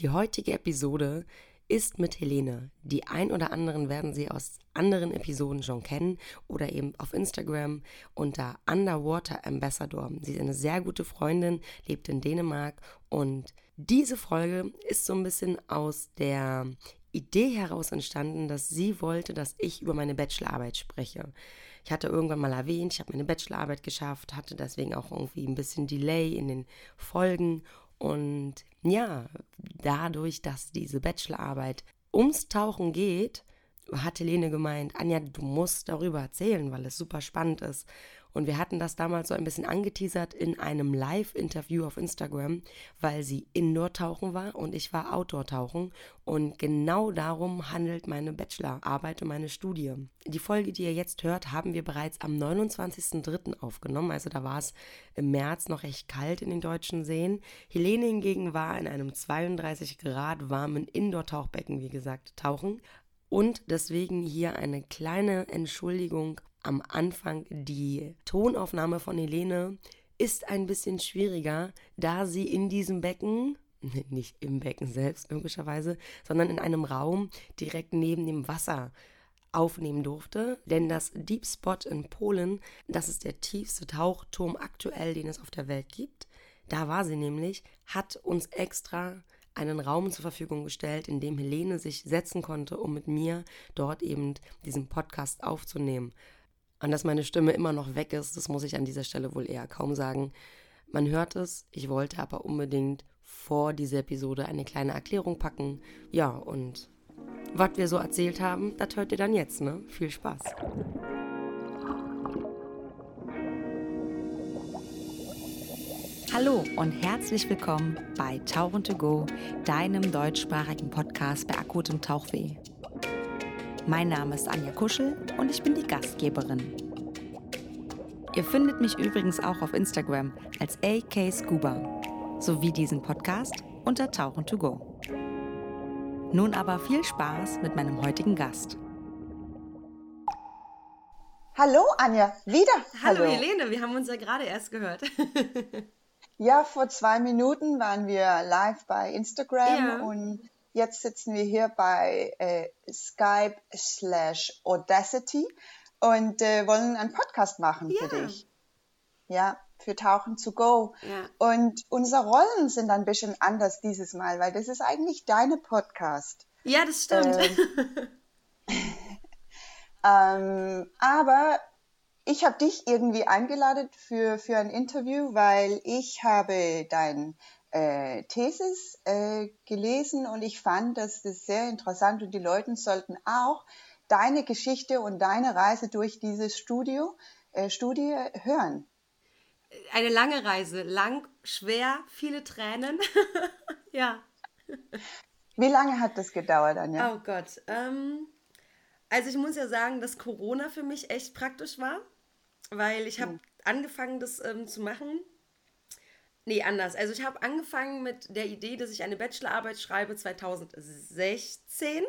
Die heutige Episode ist mit Helene. Die ein oder anderen werden sie aus anderen Episoden schon kennen oder eben auf Instagram unter Underwater Ambassador. Sie ist eine sehr gute Freundin, lebt in Dänemark und diese Folge ist so ein bisschen aus der Idee heraus entstanden, dass sie wollte, dass ich über meine Bachelorarbeit spreche. Ich hatte irgendwann mal erwähnt, ich habe meine Bachelorarbeit geschafft, hatte deswegen auch irgendwie ein bisschen Delay in den Folgen und ja, dadurch, dass diese Bachelorarbeit ums Tauchen geht, hat Helene gemeint, Anja, du musst darüber erzählen, weil es super spannend ist. Und wir hatten das damals so ein bisschen angeteasert in einem Live-Interview auf Instagram, weil sie Indoor-Tauchen war und ich war Outdoor-Tauchen. Und genau darum handelt meine Bachelorarbeit und meine Studie. Die Folge, die ihr jetzt hört, haben wir bereits am 29.03. aufgenommen. Also da war es im März noch recht kalt in den deutschen Seen. Helene hingegen war in einem 32 Grad warmen Indoor-Tauchbecken, wie gesagt, tauchen. Und deswegen hier eine kleine Entschuldigung am Anfang. Die Tonaufnahme von Helene ist ein bisschen schwieriger, da sie in diesem Becken, nicht im Becken selbst logischerweise, sondern in einem Raum direkt neben dem Wasser aufnehmen durfte. Denn das Deep Spot in Polen, das ist der tiefste Tauchturm aktuell, den es auf der Welt gibt. Da war sie nämlich, hat uns extra einen Raum zur Verfügung gestellt, in dem Helene sich setzen konnte, um mit mir dort eben diesen Podcast aufzunehmen. Und dass meine Stimme immer noch weg ist, das muss ich an dieser Stelle wohl eher kaum sagen. Man hört es, ich wollte aber unbedingt vor dieser Episode eine kleine Erklärung packen. Ja, und was wir so erzählt haben, das hört ihr dann jetzt, ne? Viel Spaß. Hallo und herzlich willkommen bei Tauchen to Go, deinem deutschsprachigen Podcast bei akutem Tauchweh. Mein Name ist Anja Kuschel und ich bin die Gastgeberin. Ihr findet mich übrigens auch auf Instagram als AK Scuba sowie diesen Podcast unter Tauchen to Go. Nun aber viel Spaß mit meinem heutigen Gast. Hallo Anja, wieder. Hallo, Hallo Helene, wir haben uns ja gerade erst gehört. Ja, vor zwei Minuten waren wir live bei Instagram ja. und jetzt sitzen wir hier bei äh, Skype slash Audacity und äh, wollen einen Podcast machen ja. für dich. Ja, für Tauchen to go. Ja. Und unsere Rollen sind ein bisschen anders dieses Mal, weil das ist eigentlich deine Podcast. Ja, das stimmt. Ähm, ähm, aber ich habe dich irgendwie eingeladen für, für ein Interview, weil ich habe dein äh, Thesis äh, gelesen und ich fand, dass das sehr interessant und die Leute sollten auch deine Geschichte und deine Reise durch dieses Studio, äh, Studie hören. Eine lange Reise, lang, schwer, viele Tränen. ja. Wie lange hat das gedauert, Anja? Oh Gott. Ähm, also ich muss ja sagen, dass Corona für mich echt praktisch war, weil ich habe oh. angefangen, das ähm, zu machen. Nee, anders. Also ich habe angefangen mit der Idee, dass ich eine Bachelorarbeit schreibe 2016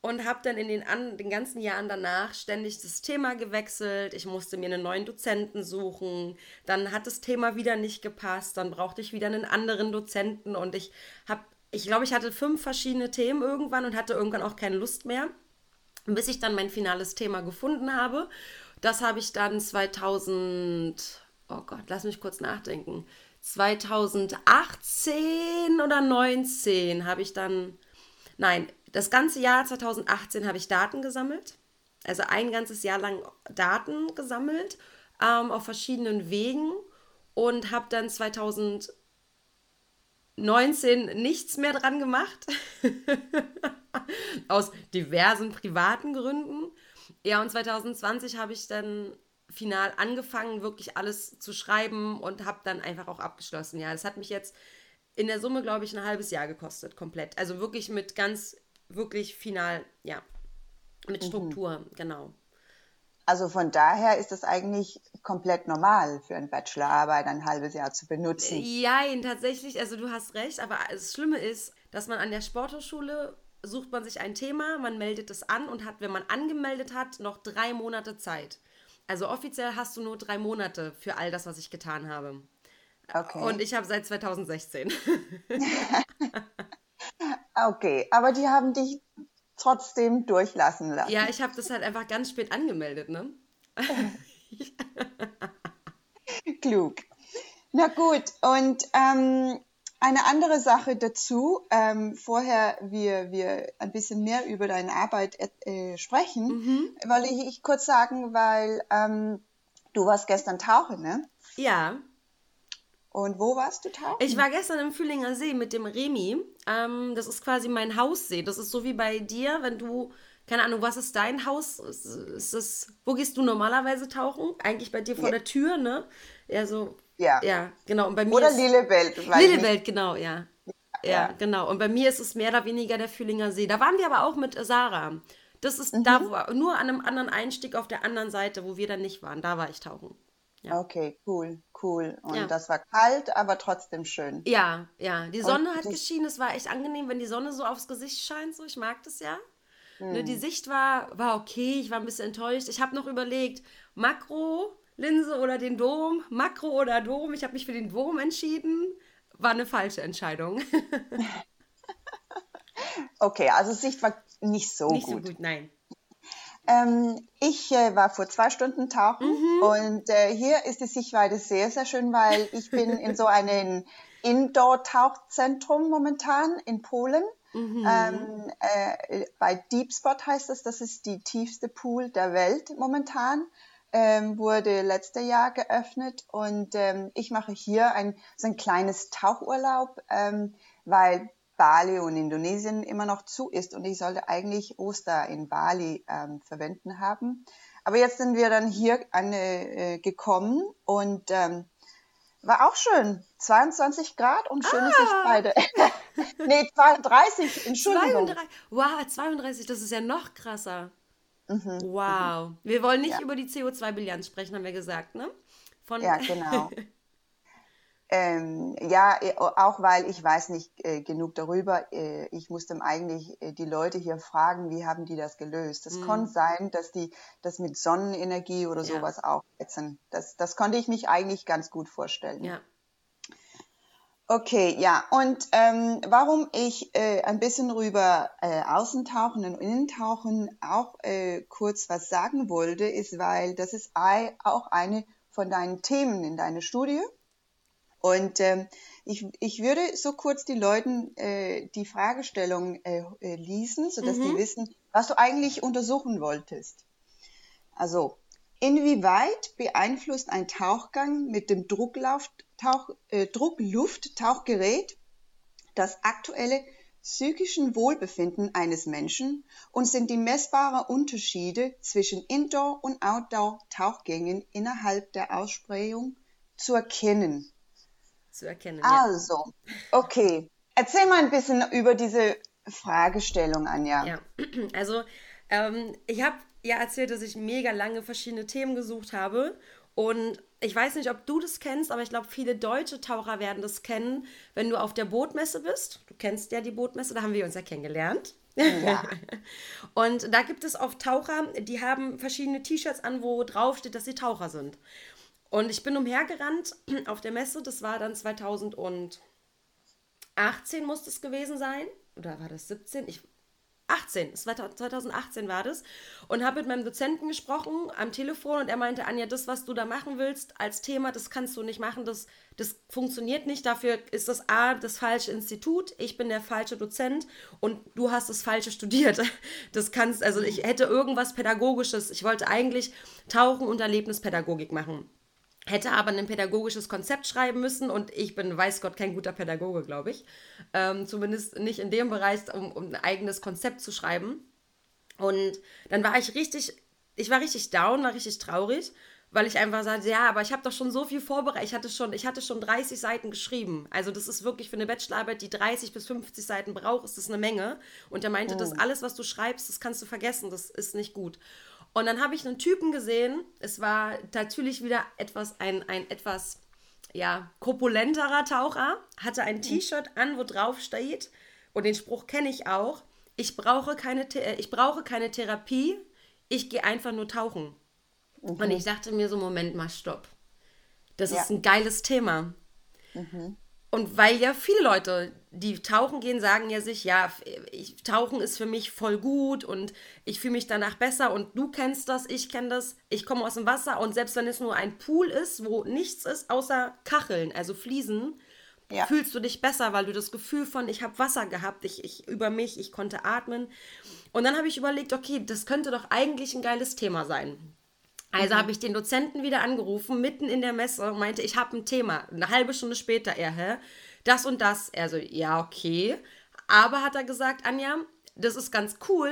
und habe dann in den, an, den ganzen Jahren danach ständig das Thema gewechselt. Ich musste mir einen neuen Dozenten suchen. Dann hat das Thema wieder nicht gepasst. Dann brauchte ich wieder einen anderen Dozenten und ich habe, ich glaube, ich hatte fünf verschiedene Themen irgendwann und hatte irgendwann auch keine Lust mehr bis ich dann mein finales Thema gefunden habe. Das habe ich dann 2000, oh Gott, lass mich kurz nachdenken. 2018 oder 19 habe ich dann, nein, das ganze Jahr 2018 habe ich Daten gesammelt. Also ein ganzes Jahr lang Daten gesammelt ähm, auf verschiedenen Wegen und habe dann 2019 nichts mehr dran gemacht. Aus diversen privaten Gründen. Ja, und 2020 habe ich dann final angefangen, wirklich alles zu schreiben und habe dann einfach auch abgeschlossen. Ja, das hat mich jetzt in der Summe, glaube ich, ein halbes Jahr gekostet, komplett. Also wirklich mit ganz, wirklich final, ja, mit mhm. Struktur, mhm. genau. Also von daher ist es eigentlich komplett normal für eine Bachelorarbeit ein halbes Jahr zu benutzen. Ja, tatsächlich, also du hast recht, aber das Schlimme ist, dass man an der Sporthochschule sucht man sich ein Thema, man meldet es an und hat, wenn man angemeldet hat, noch drei Monate Zeit. Also offiziell hast du nur drei Monate für all das, was ich getan habe. Okay. Und ich habe seit 2016. Okay, aber die haben dich trotzdem durchlassen lassen. Ja, ich habe das halt einfach ganz spät angemeldet, ne? Klug. Na gut, und ähm, eine andere Sache dazu, ähm, vorher wir, wir ein bisschen mehr über deine Arbeit äh, sprechen, mhm. wollte ich kurz sagen, weil ähm, du warst gestern tauchen, ne? Ja. Und wo warst du tauchen? Ich war gestern im Fühlinger See mit dem Remi. Ähm, das ist quasi mein Haussee. Das ist so wie bei dir, wenn du, keine Ahnung, was ist dein Haus? Ist es, wo gehst du normalerweise tauchen? Eigentlich bei dir vor ja. der Tür, ne? Ja, so. Ja. Ja, genau. Und bei mir Oder Lillewelt. Lillewelt, genau, ja. ja. Ja, genau. Und bei mir ist es mehr oder weniger der Fühlinger See. Da waren wir aber auch mit Sarah. Das ist mhm. da, wo, nur an einem anderen Einstieg auf der anderen Seite, wo wir dann nicht waren. Da war ich tauchen. Ja. Okay, cool, cool. Und ja. das war kalt, aber trotzdem schön. Ja, ja. Die Sonne Und hat geschienen. Es war echt angenehm, wenn die Sonne so aufs Gesicht scheint. So, ich mag das ja. Hm. Ne, die hm. Sicht war, war okay. Ich war ein bisschen enttäuscht. Ich habe noch überlegt, Makro, Linse oder den Dom, Makro oder Dom. Ich habe mich für den Dom entschieden. War eine falsche Entscheidung. okay, also Sicht war nicht so nicht gut. Nicht so gut, nein. Ähm, ich äh, war vor zwei Stunden tauchen mhm. und äh, hier ist die Sichtweite sehr, sehr schön, weil ich bin in so einem Indoor-Tauchzentrum momentan in Polen. Mhm. Ähm, äh, bei Deep Spot heißt das, das ist die tiefste Pool der Welt momentan. Ähm, wurde letztes Jahr geöffnet und ähm, ich mache hier ein, so ein kleines Tauchurlaub, ähm, weil Bali und Indonesien immer noch zu ist und ich sollte eigentlich Oster in Bali ähm, verwenden haben. Aber jetzt sind wir dann hier äh, gekommen und ähm, war auch schön. 22 Grad und schöne ah. Sichtweite. nee, 32, Entschuldigung. 32, wow, 32, das ist ja noch krasser. Mhm. Wow. Wir wollen nicht ja. über die CO2-Bilanz sprechen, haben wir gesagt, ne? Von ja, genau. Ähm, ja, äh, auch weil ich weiß nicht äh, genug darüber. Äh, ich musste eigentlich äh, die Leute hier fragen, wie haben die das gelöst. Es mhm. konnte sein, dass die das mit Sonnenenergie oder ja. sowas aufsetzen. Das, das konnte ich mich eigentlich ganz gut vorstellen. Ja. Okay, ja. Und ähm, warum ich äh, ein bisschen rüber äh, Außentauchen und Innentauchen auch äh, kurz was sagen wollte, ist, weil das ist auch eine von deinen Themen in deiner Studie. Und ähm, ich, ich würde so kurz die Leuten äh, die Fragestellung äh, äh, lesen, sodass mhm. die wissen, was du eigentlich untersuchen wolltest. Also, inwieweit beeinflusst ein Tauchgang mit dem Drucklufttauch, äh, Drucklufttauchgerät das aktuelle psychischen Wohlbefinden eines Menschen und sind die messbaren Unterschiede zwischen Indoor- und Outdoor-Tauchgängen innerhalb der Aussprechung zu erkennen? zu erkennen. Also, ja. okay. Erzähl mal ein bisschen über diese Fragestellung, Anja. Ja, also ähm, ich habe ja erzählt, dass ich mega lange verschiedene Themen gesucht habe und ich weiß nicht, ob du das kennst, aber ich glaube, viele deutsche Taucher werden das kennen, wenn du auf der Bootmesse bist. Du kennst ja die Bootmesse, da haben wir uns ja kennengelernt. Ja. und da gibt es auch Taucher, die haben verschiedene T-Shirts an, wo drauf steht, dass sie Taucher sind. Und ich bin umhergerannt auf der Messe, das war dann 2018 muss es gewesen sein. Oder war das 17? Ich, 18, 2018 war das. Und habe mit meinem Dozenten gesprochen am Telefon und er meinte, Anja, das, was du da machen willst als Thema, das kannst du nicht machen, das, das funktioniert nicht. Dafür ist das A, das falsche Institut, ich bin der falsche Dozent und du hast das falsche studiert. Das kannst, also ich hätte irgendwas Pädagogisches, ich wollte eigentlich Tauchen und Erlebnispädagogik machen hätte aber ein pädagogisches Konzept schreiben müssen und ich bin, weiß Gott, kein guter Pädagoge, glaube ich. Ähm, zumindest nicht in dem Bereich, um, um, ein eigenes Konzept zu schreiben. Und dann war ich richtig, ich war richtig down, war richtig traurig, weil ich einfach sagte, ja, aber ich habe doch schon so viel vorbereitet. Ich hatte schon, ich hatte schon 30 Seiten geschrieben. Also das ist wirklich für eine Bachelorarbeit, die 30 bis 50 Seiten braucht, ist das eine Menge. Und er meinte, oh. das alles, was du schreibst, das kannst du vergessen, das ist nicht gut. Und dann habe ich einen Typen gesehen. Es war natürlich wieder etwas, ein, ein etwas, ja, korpulenterer Taucher. Hatte ein T-Shirt an, wo drauf steht, und den Spruch kenne ich auch, ich brauche keine, äh, ich brauche keine Therapie, ich gehe einfach nur tauchen. Mhm. Und ich dachte mir so, Moment mal, stopp. Das ja. ist ein geiles Thema. Mhm. Und weil ja viele Leute die tauchen gehen, sagen ja sich, ja, ich, tauchen ist für mich voll gut und ich fühle mich danach besser und du kennst das, ich kenne das, ich komme aus dem Wasser und selbst wenn es nur ein Pool ist, wo nichts ist außer Kacheln, also Fliesen, ja. fühlst du dich besser, weil du das Gefühl von, ich habe Wasser gehabt, ich, ich über mich, ich konnte atmen. Und dann habe ich überlegt, okay, das könnte doch eigentlich ein geiles Thema sein. Also mhm. habe ich den Dozenten wieder angerufen, mitten in der Messe, und meinte, ich habe ein Thema. Eine halbe Stunde später, er, hä? Das und das. Er so, ja, okay. Aber hat er gesagt, Anja, das ist ganz cool,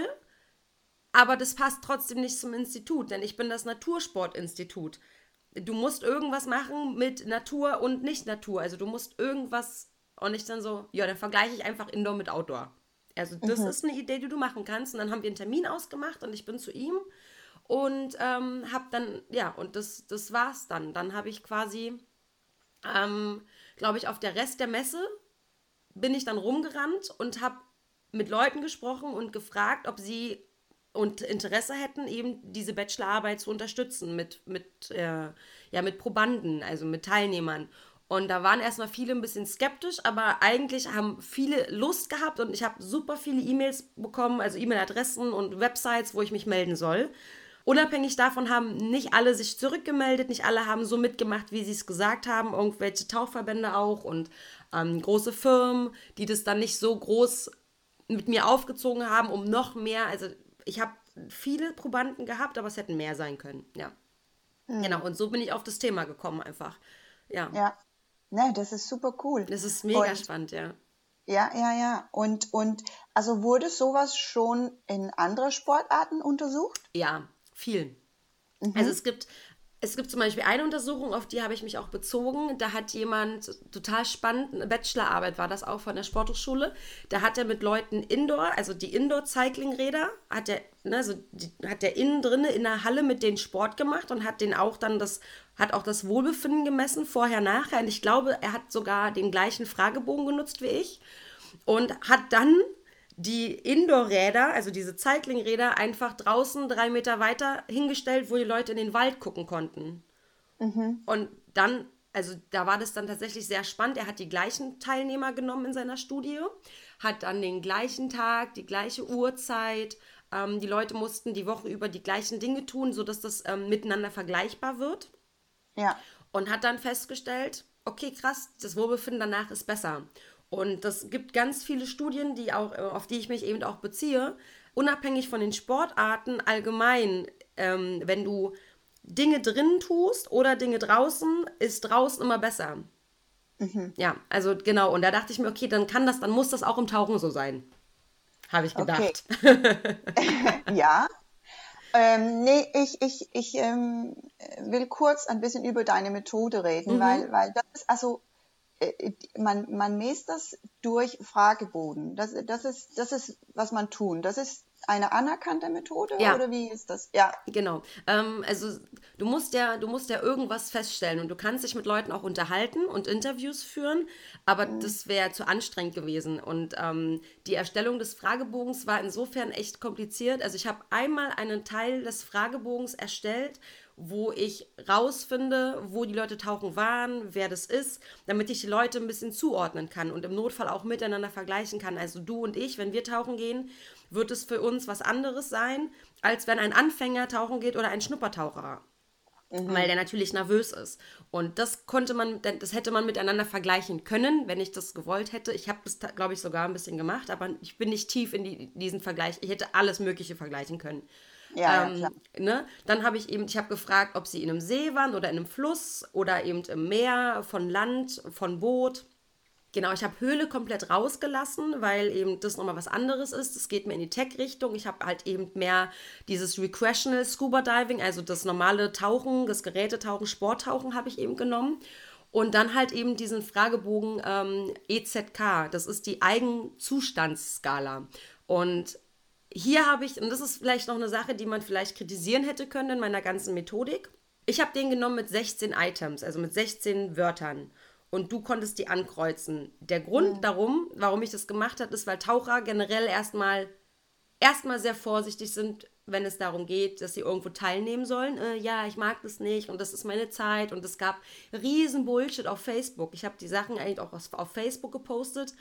aber das passt trotzdem nicht zum Institut, denn ich bin das Natursportinstitut du musst irgendwas machen mit Natur und nicht Natur. Also du musst irgendwas und ich dann so, ja, dann vergleiche ich einfach Indoor mit Outdoor. Also das mhm. ist eine Idee, die du machen kannst. Und dann haben wir einen Termin ausgemacht und ich bin zu ihm und ähm, habe dann, ja, und das, das war's dann. Dann habe ich quasi, ähm, glaube ich, auf der Rest der Messe bin ich dann rumgerannt und habe mit Leuten gesprochen und gefragt, ob sie und Interesse hätten, eben diese Bachelorarbeit zu unterstützen mit, mit, äh, ja, mit Probanden, also mit Teilnehmern. Und da waren erstmal viele ein bisschen skeptisch, aber eigentlich haben viele Lust gehabt und ich habe super viele E-Mails bekommen, also E-Mail-Adressen und Websites, wo ich mich melden soll. Unabhängig davon haben nicht alle sich zurückgemeldet, nicht alle haben so mitgemacht, wie sie es gesagt haben, irgendwelche Tauchverbände auch und ähm, große Firmen, die das dann nicht so groß mit mir aufgezogen haben, um noch mehr, also ich habe viele Probanden gehabt, aber es hätten mehr sein können, ja. Mhm. Genau, und so bin ich auf das Thema gekommen einfach. Ja. Ja. Ne, das ist super cool. Das ist mega und, spannend, ja. Ja, ja, ja. Und, und also wurde sowas schon in anderen Sportarten untersucht? Ja, viel. Mhm. Also es gibt es gibt zum Beispiel eine Untersuchung, auf die habe ich mich auch bezogen. Da hat jemand, total spannend, eine Bachelorarbeit war das auch von der Sporthochschule. Da hat er mit Leuten Indoor, also die Indoor-Cycling-Räder, hat er, ne, also die, hat er innen drinne in der Halle mit denen Sport gemacht und hat den auch dann das, hat auch das Wohlbefinden gemessen, vorher, nachher. Und ich glaube, er hat sogar den gleichen Fragebogen genutzt wie ich und hat dann die Indoor-Räder, also diese Cycling-Räder, einfach draußen drei Meter weiter hingestellt, wo die Leute in den Wald gucken konnten. Mhm. Und dann, also da war das dann tatsächlich sehr spannend. Er hat die gleichen Teilnehmer genommen in seiner Studie, hat dann den gleichen Tag, die gleiche Uhrzeit. Ähm, die Leute mussten die Woche über die gleichen Dinge tun, sodass das ähm, miteinander vergleichbar wird. Ja. Und hat dann festgestellt, okay, krass, das Wohlbefinden danach ist besser. Und das gibt ganz viele Studien, die auch, äh, auf die ich mich eben auch beziehe. Unabhängig von den Sportarten allgemein, ähm, wenn du Dinge drinnen tust oder Dinge draußen, ist draußen immer besser. Mhm. Ja, also genau. Und da dachte ich mir, okay, dann kann das, dann muss das auch im Tauchen so sein. Habe ich gedacht. Okay. ja. Ähm, nee, ich, ich, ich ähm, will kurz ein bisschen über deine Methode reden, mhm. weil, weil das ist also man, man messt das durch Fragebogen. Das, das, ist, das ist, was man tun. Das ist eine anerkannte Methode ja. oder wie ist das? Ja. Genau. Ähm, also du musst ja, du musst ja irgendwas feststellen und du kannst dich mit Leuten auch unterhalten und Interviews führen, aber mhm. das wäre zu anstrengend gewesen. Und ähm, die Erstellung des Fragebogens war insofern echt kompliziert. Also ich habe einmal einen Teil des Fragebogens erstellt, wo ich rausfinde, wo die Leute tauchen waren, wer das ist, damit ich die Leute ein bisschen zuordnen kann und im Notfall auch miteinander vergleichen kann. Also du und ich, wenn wir tauchen gehen, wird es für uns was anderes sein, als wenn ein Anfänger tauchen geht oder ein Schnuppertaucher. Mhm. Weil der natürlich nervös ist. Und das konnte man, das hätte man miteinander vergleichen können, wenn ich das gewollt hätte. Ich habe das, glaube ich, sogar ein bisschen gemacht, aber ich bin nicht tief in die, diesen Vergleich. Ich hätte alles Mögliche vergleichen können. Ja, ähm, ja ne? Dann habe ich eben, ich habe gefragt, ob sie in einem See waren oder in einem Fluss oder eben im Meer, von Land, von Boot. Genau, ich habe Höhle komplett rausgelassen, weil eben das nochmal was anderes ist. Es geht mir in die Tech-Richtung. Ich habe halt eben mehr dieses Recreational Scuba Diving, also das normale Tauchen, das Gerätetauchen, Sporttauchen habe ich eben genommen. Und dann halt eben diesen Fragebogen ähm, EZK, das ist die Eigenzustandsskala. Und hier habe ich, und das ist vielleicht noch eine Sache, die man vielleicht kritisieren hätte können in meiner ganzen Methodik. Ich habe den genommen mit 16 Items, also mit 16 Wörtern. Und du konntest die ankreuzen. Der Grund mhm. darum, warum ich das gemacht habe, ist, weil Taucher generell erstmal erstmal sehr vorsichtig sind, wenn es darum geht, dass sie irgendwo teilnehmen sollen. Äh, ja, ich mag das nicht und das ist meine Zeit. Und es gab riesen Bullshit auf Facebook. Ich habe die Sachen eigentlich auch auf Facebook gepostet.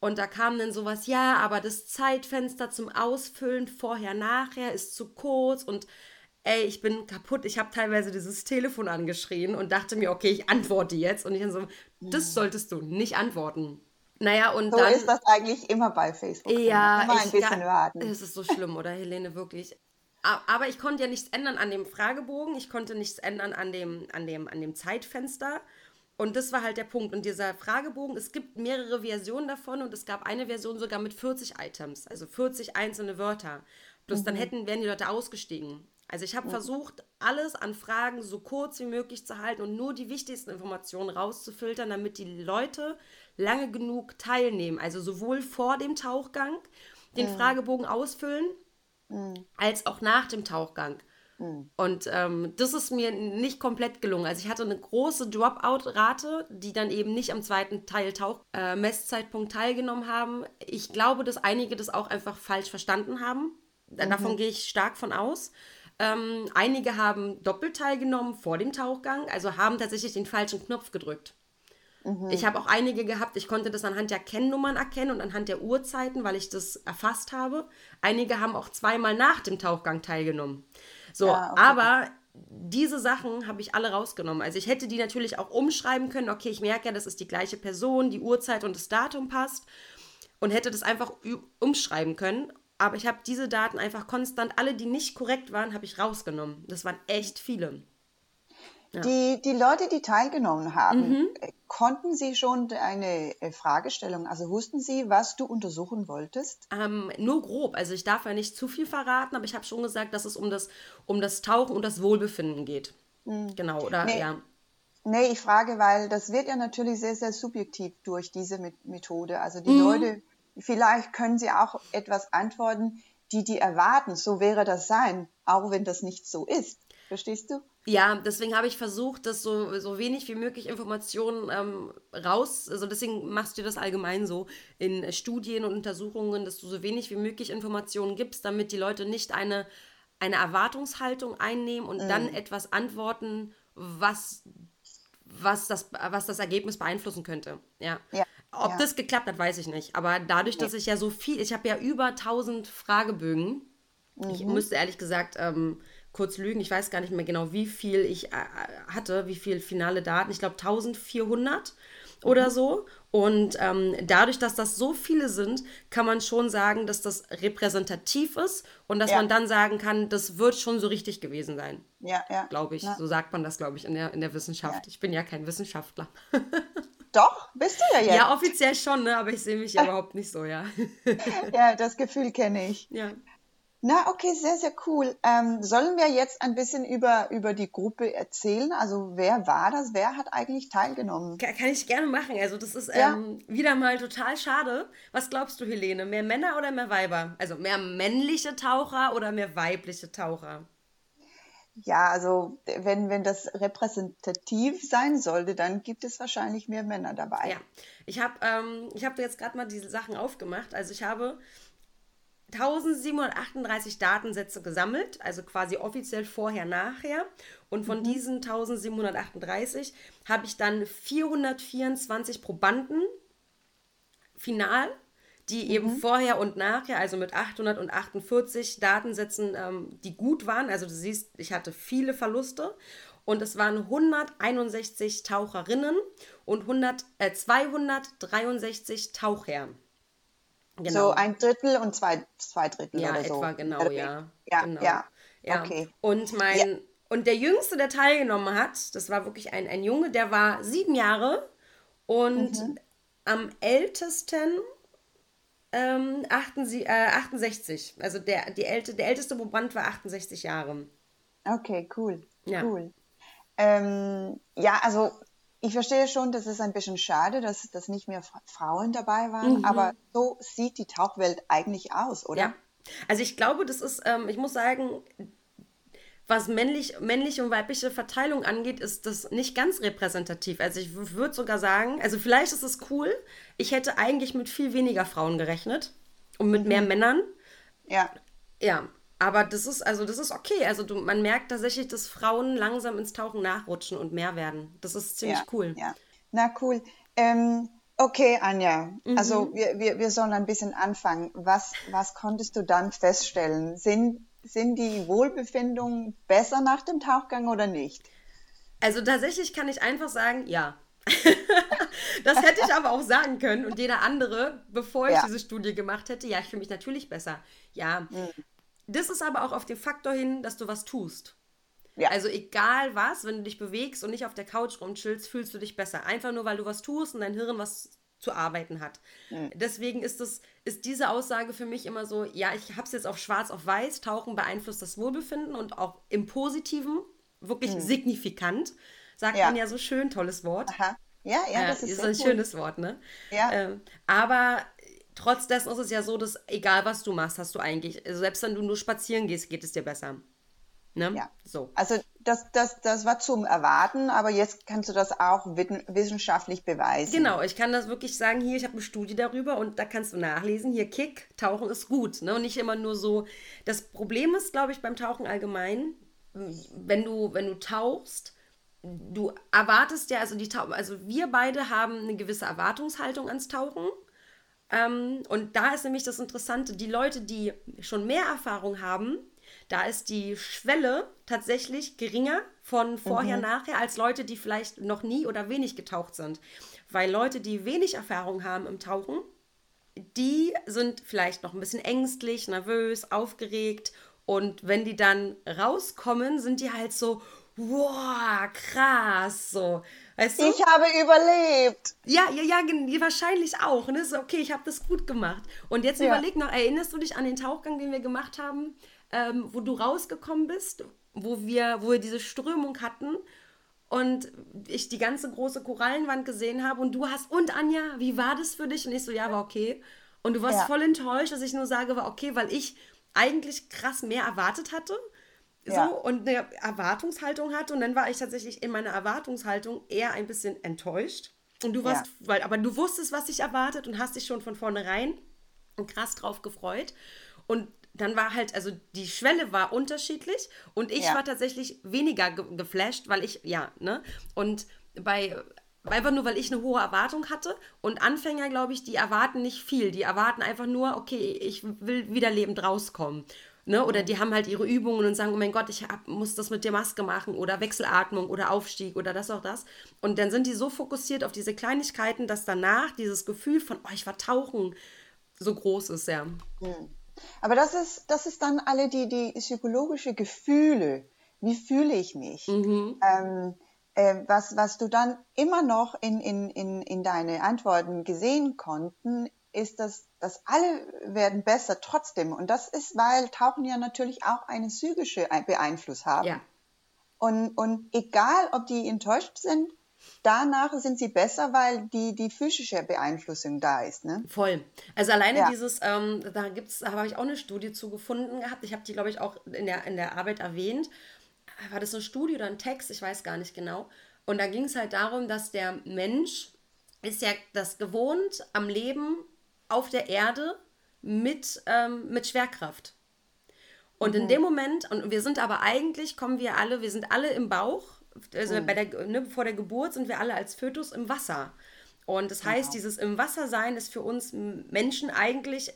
Und da kam dann sowas, ja, aber das Zeitfenster zum Ausfüllen vorher, nachher ist zu kurz und ey, ich bin kaputt. Ich habe teilweise dieses Telefon angeschrien und dachte mir, okay, ich antworte jetzt. Und ich dann so, das solltest du nicht antworten. Naja, und so dann. So ist das eigentlich immer bei Facebook. Ja, immer ein bisschen ja, warten. Es ist so schlimm, oder Helene, wirklich. Aber ich konnte ja nichts ändern an dem Fragebogen, ich konnte nichts ändern an dem, an dem, an dem Zeitfenster. Und das war halt der Punkt. Und dieser Fragebogen, es gibt mehrere Versionen davon und es gab eine Version sogar mit 40 Items, also 40 einzelne Wörter. Plus mhm. dann hätten, wären die Leute ausgestiegen. Also ich habe mhm. versucht, alles an Fragen so kurz wie möglich zu halten und nur die wichtigsten Informationen rauszufiltern, damit die Leute lange genug teilnehmen. Also sowohl vor dem Tauchgang den mhm. Fragebogen ausfüllen, mhm. als auch nach dem Tauchgang. Mhm. Und ähm, das ist mir nicht komplett gelungen. Also ich hatte eine große Dropout-Rate, die dann eben nicht am zweiten Teil Tauch äh, Messzeitpunkt teilgenommen haben. Ich glaube, dass einige das auch einfach falsch verstanden haben. Davon mhm. gehe ich stark von aus. Ähm, einige haben doppelt teilgenommen vor dem Tauchgang, also haben tatsächlich den falschen Knopf gedrückt. Mhm. Ich habe auch einige gehabt, ich konnte das anhand der Kennnummern erkennen und anhand der Uhrzeiten, weil ich das erfasst habe. Einige haben auch zweimal nach dem Tauchgang teilgenommen. So, ja, okay. aber diese Sachen habe ich alle rausgenommen. Also ich hätte die natürlich auch umschreiben können. Okay, ich merke ja, das ist die gleiche Person, die Uhrzeit und das Datum passt. Und hätte das einfach umschreiben können aber ich habe diese Daten einfach konstant, alle, die nicht korrekt waren, habe ich rausgenommen. Das waren echt viele. Ja. Die, die Leute, die teilgenommen haben, mhm. Äh, konnten sie schon eine äh, Fragestellung, also wussten sie, was du untersuchen wolltest? Ähm, nur grob, also ich darf ja nicht zu viel verraten, aber ich habe schon gesagt, dass es um das, um das Tauchen und das Wohlbefinden geht. Mhm. Genau, oder nee. ja. Nee, ich frage, weil das wird ja natürlich sehr, sehr subjektiv durch diese Methode. Also die mhm. Leute vielleicht können Sie auch etwas antworten, die die erwarten. So wäre das sein, auch wenn das nicht so ist. Verstehst du? Ja, deswegen habe ich versucht, dass so, so wenig wie möglich Informationen ähm, raus, also deswegen machst du das allgemein so in Studien und Untersuchungen, dass du so wenig wie möglich Informationen gibst, damit die Leute nicht eine, eine Erwartungshaltung einnehmen und mm. dann etwas antworten, was, was, das, was das Ergebnis beeinflussen könnte. Ja. ja. Ob ja. das geklappt hat, weiß ich nicht. Aber dadurch, dass ich ja so viel, ich habe ja über 1000 Fragebögen. Mhm. Ich müsste ehrlich gesagt ähm, kurz lügen. Ich weiß gar nicht mehr genau, wie viel ich äh, hatte, wie viel finale Daten. Ich glaube 1400 oder mhm. so. Und ähm, dadurch, dass das so viele sind, kann man schon sagen, dass das repräsentativ ist und dass ja. man dann sagen kann, das wird schon so richtig gewesen sein. Ja, ja. Glaube ich. Ja. So sagt man das, glaube ich, in der, in der Wissenschaft. Ja. Ich bin ja kein Wissenschaftler. Doch, bist du ja jetzt. Ja, offiziell schon, ne? aber ich sehe mich ja überhaupt nicht so, ja. ja, das Gefühl kenne ich. Ja. Na, okay, sehr, sehr cool. Ähm, sollen wir jetzt ein bisschen über, über die Gruppe erzählen? Also wer war das? Wer hat eigentlich teilgenommen? Kann, kann ich gerne machen. Also das ist ja. ähm, wieder mal total schade. Was glaubst du, Helene? Mehr Männer oder mehr Weiber? Also mehr männliche Taucher oder mehr weibliche Taucher? Ja, also wenn, wenn das repräsentativ sein sollte, dann gibt es wahrscheinlich mehr Männer dabei. Ja, ich habe ähm, hab jetzt gerade mal diese Sachen aufgemacht. Also ich habe 1738 Datensätze gesammelt, also quasi offiziell vorher, nachher. Und von mhm. diesen 1738 habe ich dann 424 Probanden final die mhm. eben vorher und nachher, also mit 848 Datensätzen, ähm, die gut waren. Also du siehst, ich hatte viele Verluste. Und es waren 161 Taucherinnen und 100, äh, 263 Taucher. Genau. So ein Drittel und zwei, zwei Drittel ja, oder so. Etwa, genau, ja. Ja, genau. ja. ja. Okay. Und mein, ja. und der Jüngste, der teilgenommen hat, das war wirklich ein, ein Junge, der war sieben Jahre und mhm. am ältesten ähm, 68, äh, 68. Also der, die älte, der älteste Proband war 68 Jahre. Okay, cool. Ja. Cool. Ähm, ja, also ich verstehe schon, das ist ein bisschen schade, dass, dass nicht mehr Frauen dabei waren, mhm. aber so sieht die Tauchwelt eigentlich aus, oder? Ja. Also ich glaube, das ist, ähm, ich muss sagen, was männlich, männliche und weibliche Verteilung angeht, ist das nicht ganz repräsentativ. Also ich würde sogar sagen, also vielleicht ist es cool, ich hätte eigentlich mit viel weniger Frauen gerechnet und mit mhm. mehr Männern. Ja. Ja. Aber das ist, also das ist okay. Also du, man merkt tatsächlich, dass Frauen langsam ins Tauchen nachrutschen und mehr werden. Das ist ziemlich ja, cool. Ja. Na cool. Ähm, okay, Anja. Mhm. Also wir, wir, wir sollen ein bisschen anfangen. Was, was konntest du dann feststellen? Sind, sind die Wohlbefindungen besser nach dem Tauchgang oder nicht? Also tatsächlich kann ich einfach sagen, ja. das hätte ich aber auch sagen können und jeder andere, bevor ich ja. diese Studie gemacht hätte, ja, ich fühle mich natürlich besser. Ja. Mhm. Das ist aber auch auf den Faktor hin, dass du was tust. Ja. Also egal was, wenn du dich bewegst und nicht auf der Couch rumchillst, fühlst du dich besser. Einfach nur, weil du was tust und dein Hirn was zu arbeiten hat. Mhm. Deswegen ist, das, ist diese Aussage für mich immer so, ja, ich habe es jetzt auf schwarz auf weiß, Tauchen beeinflusst das Wohlbefinden und auch im Positiven wirklich mhm. signifikant. Sagt ja. man ja so schön, tolles Wort. Aha. Ja, ja, das ist, ist ein cool. schönes Wort, ne? Ja. Ähm, aber trotz dessen ist es ja so, dass egal was du machst, hast du eigentlich, also selbst wenn du nur spazieren gehst, geht es dir besser. Ne? Ja. So. Also das, das, das war zum Erwarten, aber jetzt kannst du das auch wissenschaftlich beweisen. Genau, ich kann das wirklich sagen, hier, ich habe eine Studie darüber und da kannst du nachlesen, hier Kick, Tauchen ist gut. Ne? Und nicht immer nur so. Das Problem ist, glaube ich, beim Tauchen allgemein, wenn du, wenn du tauchst, du erwartest ja, also die also wir beide haben eine gewisse Erwartungshaltung ans Tauchen. Ähm, und da ist nämlich das Interessante, die Leute, die schon mehr Erfahrung haben, da ist die Schwelle tatsächlich geringer von vorher, mhm. nachher, als Leute, die vielleicht noch nie oder wenig getaucht sind. Weil Leute, die wenig Erfahrung haben im Tauchen, die sind vielleicht noch ein bisschen ängstlich, nervös, aufgeregt. Und wenn die dann rauskommen, sind die halt so, wow, krass, so. Weißt du? Ich habe überlebt. Ja, ja, ja, wahrscheinlich auch. Das ist okay, ich habe das gut gemacht. Und jetzt ja. überleg noch, erinnerst du dich an den Tauchgang, den wir gemacht haben, ähm, wo du rausgekommen bist, wo wir, wo wir diese Strömung hatten und ich die ganze große Korallenwand gesehen habe und du hast, und Anja, wie war das für dich? Und ich so, ja, war okay. Und du warst ja. voll enttäuscht, dass ich nur sage, war okay, weil ich eigentlich krass mehr erwartet hatte so ja. und eine Erwartungshaltung hatte und dann war ich tatsächlich in meiner Erwartungshaltung eher ein bisschen enttäuscht und du warst, ja. weil aber du wusstest, was dich erwartet und hast dich schon von vornherein krass drauf gefreut und dann war halt, also die Schwelle war unterschiedlich und ich ja. war tatsächlich weniger ge geflasht, weil ich, ja, ne? Und bei, einfach nur, weil ich eine hohe Erwartung hatte und Anfänger, glaube ich, die erwarten nicht viel. Die erwarten einfach nur, okay, ich will wieder lebend rauskommen. Ne? Oder die haben halt ihre Übungen und sagen, oh mein Gott, ich hab, muss das mit der Maske machen oder Wechselatmung oder Aufstieg oder das auch das. Und dann sind die so fokussiert auf diese Kleinigkeiten, dass danach dieses Gefühl von, oh, ich war tauchen, so groß ist, ja. Aber das ist, das ist dann alle die, die psychologische Gefühle. Wie fühle ich mich? Mhm. Ähm, äh, was, was du dann immer noch in, in, in, in deine Antworten gesehen konnten, ist, dass, dass alle werden besser trotzdem. Und das ist, weil Tauchen ja natürlich auch eine psychische Beeinfluss haben. Ja. Und, und egal, ob die enttäuscht sind, danach sind sie besser, weil die, die physische Beeinflussung da ist. Ne? Voll. Also alleine ja. dieses, ähm, da gibt's, da habe ich auch eine Studie zu gefunden gehabt. Ich habe die, glaube ich, auch in der, in der Arbeit erwähnt. War das eine Studie oder ein Text? Ich weiß gar nicht genau. Und da ging es halt darum, dass der Mensch ist ja das gewohnt am Leben auf der Erde mit, ähm, mit Schwerkraft. Und mhm. in dem Moment, und wir sind aber eigentlich, kommen wir alle, wir sind alle im Bauch, also mhm. bei der, ne, vor der Geburt sind wir alle als Fötus im Wasser. Und das heißt, genau. dieses im Wasser sein ist für uns Menschen eigentlich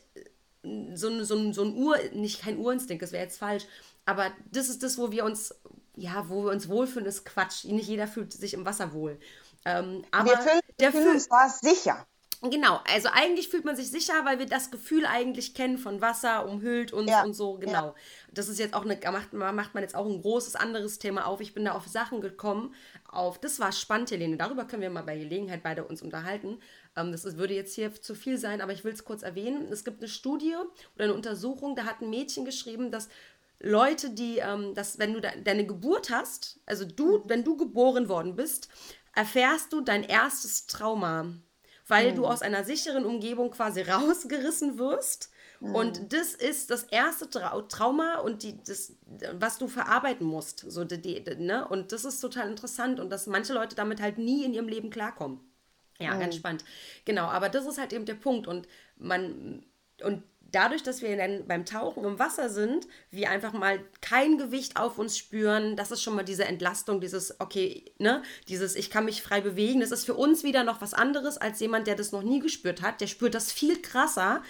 äh, so, so, so ein Ur, nicht kein Urinstinkt, das wäre jetzt falsch, aber das ist das, wo wir uns, ja, wo wir uns wohlfühlen, ist Quatsch. Nicht jeder fühlt sich im Wasser wohl. Ähm, aber wir fühlen, der fühlt uns da sicher. Genau, also eigentlich fühlt man sich sicher, weil wir das Gefühl eigentlich kennen von Wasser, umhüllt uns ja. und so, genau. Ja. Das ist jetzt auch eine, macht, macht man jetzt auch ein großes anderes Thema auf. Ich bin da auf Sachen gekommen, auf, das war spannend, Helene, darüber können wir mal bei Gelegenheit beide uns unterhalten. Ähm, das ist, würde jetzt hier zu viel sein, aber ich will es kurz erwähnen. Es gibt eine Studie oder eine Untersuchung, da hat ein Mädchen geschrieben, dass Leute, die, ähm, dass wenn du de deine Geburt hast, also du, mhm. wenn du geboren worden bist, erfährst du dein erstes Trauma weil mhm. du aus einer sicheren Umgebung quasi rausgerissen wirst. Mhm. Und das ist das erste Trau Trauma und die, das, was du verarbeiten musst. So die, die, ne? Und das ist total interessant und dass manche Leute damit halt nie in ihrem Leben klarkommen. Ja, mhm. ganz spannend. Genau, aber das ist halt eben der Punkt. Und man, und dadurch, dass wir dann beim Tauchen im Wasser sind, wir einfach mal kein Gewicht auf uns spüren, das ist schon mal diese Entlastung, dieses, okay, ne, dieses, ich kann mich frei bewegen, das ist für uns wieder noch was anderes als jemand, der das noch nie gespürt hat, der spürt das viel krasser,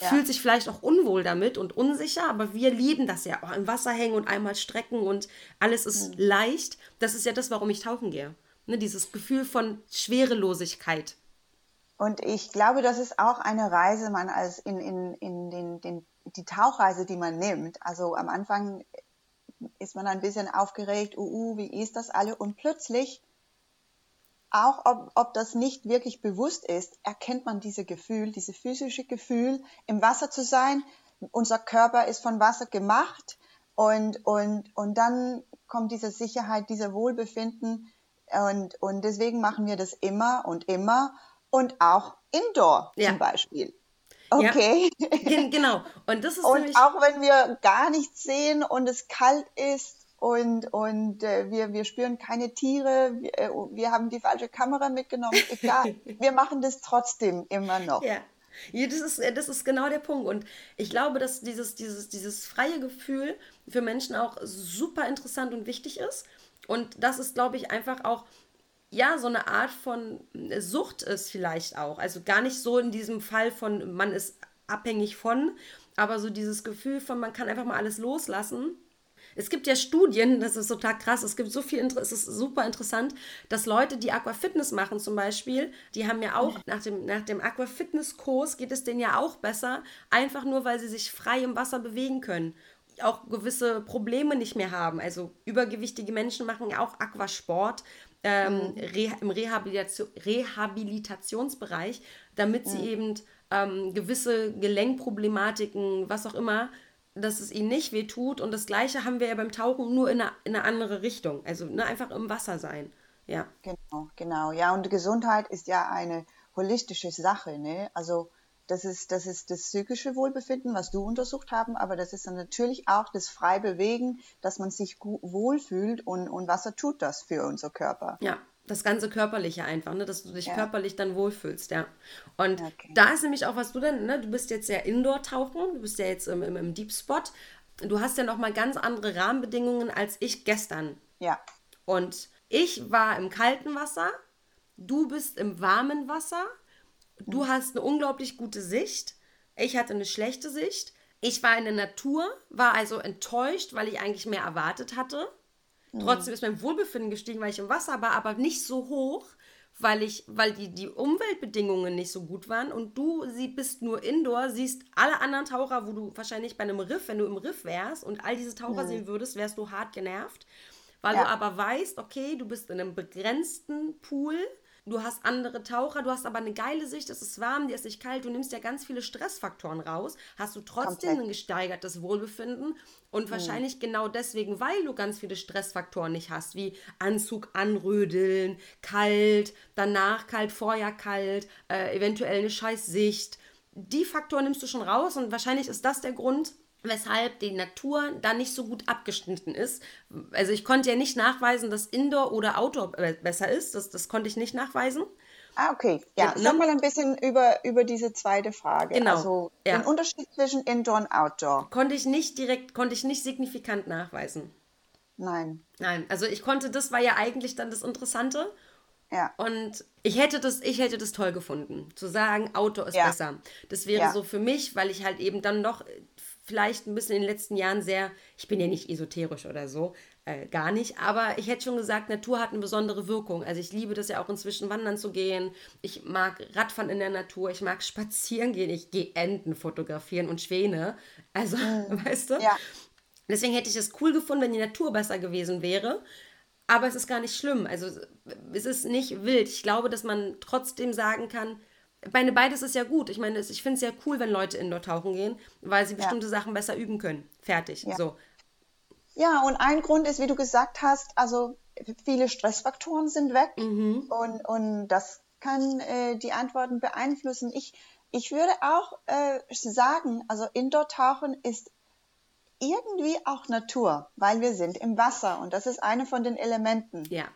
ja. fühlt sich vielleicht auch unwohl damit und unsicher, aber wir lieben das ja, auch im Wasser hängen und einmal strecken und alles ist mhm. leicht, das ist ja das, warum ich tauchen gehe, ne, dieses Gefühl von Schwerelosigkeit. Und ich glaube, das ist auch eine Reise, man als in, in, in den, den, die Tauchreise, die man nimmt. Also am Anfang ist man ein bisschen aufgeregt, uh, uh, wie ist das alle? Und plötzlich, auch ob, ob das nicht wirklich bewusst ist, erkennt man diese Gefühl, diese physische Gefühl, im Wasser zu sein. Unser Körper ist von Wasser gemacht und, und, und dann kommt diese Sicherheit, dieser Wohlbefinden und, und deswegen machen wir das immer und immer und auch Indoor ja. zum Beispiel. Okay. Ja, genau. Und das ist und auch wenn wir gar nichts sehen und es kalt ist und, und äh, wir, wir spüren keine Tiere, wir, äh, wir haben die falsche Kamera mitgenommen, egal. wir machen das trotzdem immer noch. Ja. Ja, das ist, das ist genau der Punkt. Und ich glaube, dass dieses, dieses, dieses freie Gefühl für Menschen auch super interessant und wichtig ist. Und das ist, glaube ich, einfach auch ja, so eine Art von äh, Sucht ist vielleicht auch. Also gar nicht so in diesem Fall von, man ist abhängig von, aber so dieses Gefühl von, man kann einfach mal alles loslassen. Es gibt ja Studien, das ist total krass, es gibt so viel, es ist super interessant, dass Leute, die Aquafitness machen zum Beispiel, die haben ja auch nach dem, nach dem Aquafitness-Kurs geht es denen ja auch besser, einfach nur, weil sie sich frei im Wasser bewegen können auch gewisse Probleme nicht mehr haben. Also übergewichtige Menschen machen ja auch Aquasport, ähm. Re im Rehabilitation, Rehabilitationsbereich, damit sie eben ähm, gewisse Gelenkproblematiken, was auch immer, dass es ihnen nicht wehtut. Und das Gleiche haben wir ja beim Tauchen nur in eine, in eine andere Richtung. Also ne, einfach im Wasser sein. Ja. Genau, genau. Ja, und Gesundheit ist ja eine holistische Sache. Ne? Also das ist, das ist das psychische Wohlbefinden, was du untersucht haben, aber das ist dann natürlich auch das frei bewegen, dass man sich wohlfühlt und, und Wasser tut das für unser Körper. Ja, das ganze Körperliche einfach, ne? dass du dich ja. körperlich dann wohlfühlst, ja. Und okay. da ist nämlich auch, was du denn, ne? du bist jetzt ja Indoor-Tauchen, du bist ja jetzt im, im, im Deep Spot. Du hast ja nochmal ganz andere Rahmenbedingungen als ich gestern. Ja. Und ich war im kalten Wasser, du bist im warmen Wasser Du mhm. hast eine unglaublich gute Sicht. Ich hatte eine schlechte Sicht. Ich war in der Natur, war also enttäuscht, weil ich eigentlich mehr erwartet hatte. Mhm. Trotzdem ist mein Wohlbefinden gestiegen, weil ich im Wasser war, aber nicht so hoch, weil ich, weil die, die Umweltbedingungen nicht so gut waren. Und du sie bist nur Indoor, siehst alle anderen Taucher, wo du wahrscheinlich bei einem Riff, wenn du im Riff wärst und all diese Taucher mhm. sehen würdest, wärst du hart genervt. Weil ja. du aber weißt, okay, du bist in einem begrenzten Pool du hast andere Taucher, du hast aber eine geile Sicht, es ist warm, dir ist nicht kalt, du nimmst ja ganz viele Stressfaktoren raus, hast du trotzdem Komplett. ein gesteigertes Wohlbefinden und mhm. wahrscheinlich genau deswegen, weil du ganz viele Stressfaktoren nicht hast, wie Anzug anrödeln, kalt, danach kalt, vorher kalt, äh, eventuell eine scheiß Sicht. Die Faktoren nimmst du schon raus und wahrscheinlich ist das der Grund, weshalb die Natur da nicht so gut abgeschnitten ist. Also ich konnte ja nicht nachweisen, dass Indoor oder Outdoor besser ist. Das, das konnte ich nicht nachweisen. Ah, okay. Ja, ja sag mal ein bisschen über, über diese zweite Frage. Genau. Also ja. den Unterschied zwischen Indoor und Outdoor. Konnte ich nicht direkt, konnte ich nicht signifikant nachweisen. Nein. Nein, also ich konnte, das war ja eigentlich dann das Interessante. Ja. Und ich hätte das, ich hätte das toll gefunden, zu sagen, Outdoor ist ja. besser. Das wäre ja. so für mich, weil ich halt eben dann noch vielleicht ein bisschen in den letzten Jahren sehr, ich bin ja nicht esoterisch oder so, äh, gar nicht, aber ich hätte schon gesagt, Natur hat eine besondere Wirkung. Also ich liebe das ja auch inzwischen wandern zu gehen. Ich mag Radfahren in der Natur, ich mag spazieren gehen, ich gehe Enten fotografieren und Schwäne. Also, mhm. weißt du? Ja. Deswegen hätte ich es cool gefunden, wenn die Natur besser gewesen wäre. Aber es ist gar nicht schlimm. Also es ist nicht wild. Ich glaube, dass man trotzdem sagen kann, meine, beides ist ja gut. Ich meine, ich finde es ja cool, wenn Leute indoor tauchen gehen, weil sie bestimmte ja. Sachen besser üben können. Fertig. Ja. So. Ja, und ein Grund ist, wie du gesagt hast, also viele Stressfaktoren sind weg mhm. und, und das kann äh, die Antworten beeinflussen. Ich, ich würde auch äh, sagen, also Indoor-Tauchen ist irgendwie auch Natur, weil wir sind im Wasser und das ist eine von den Elementen. Ja.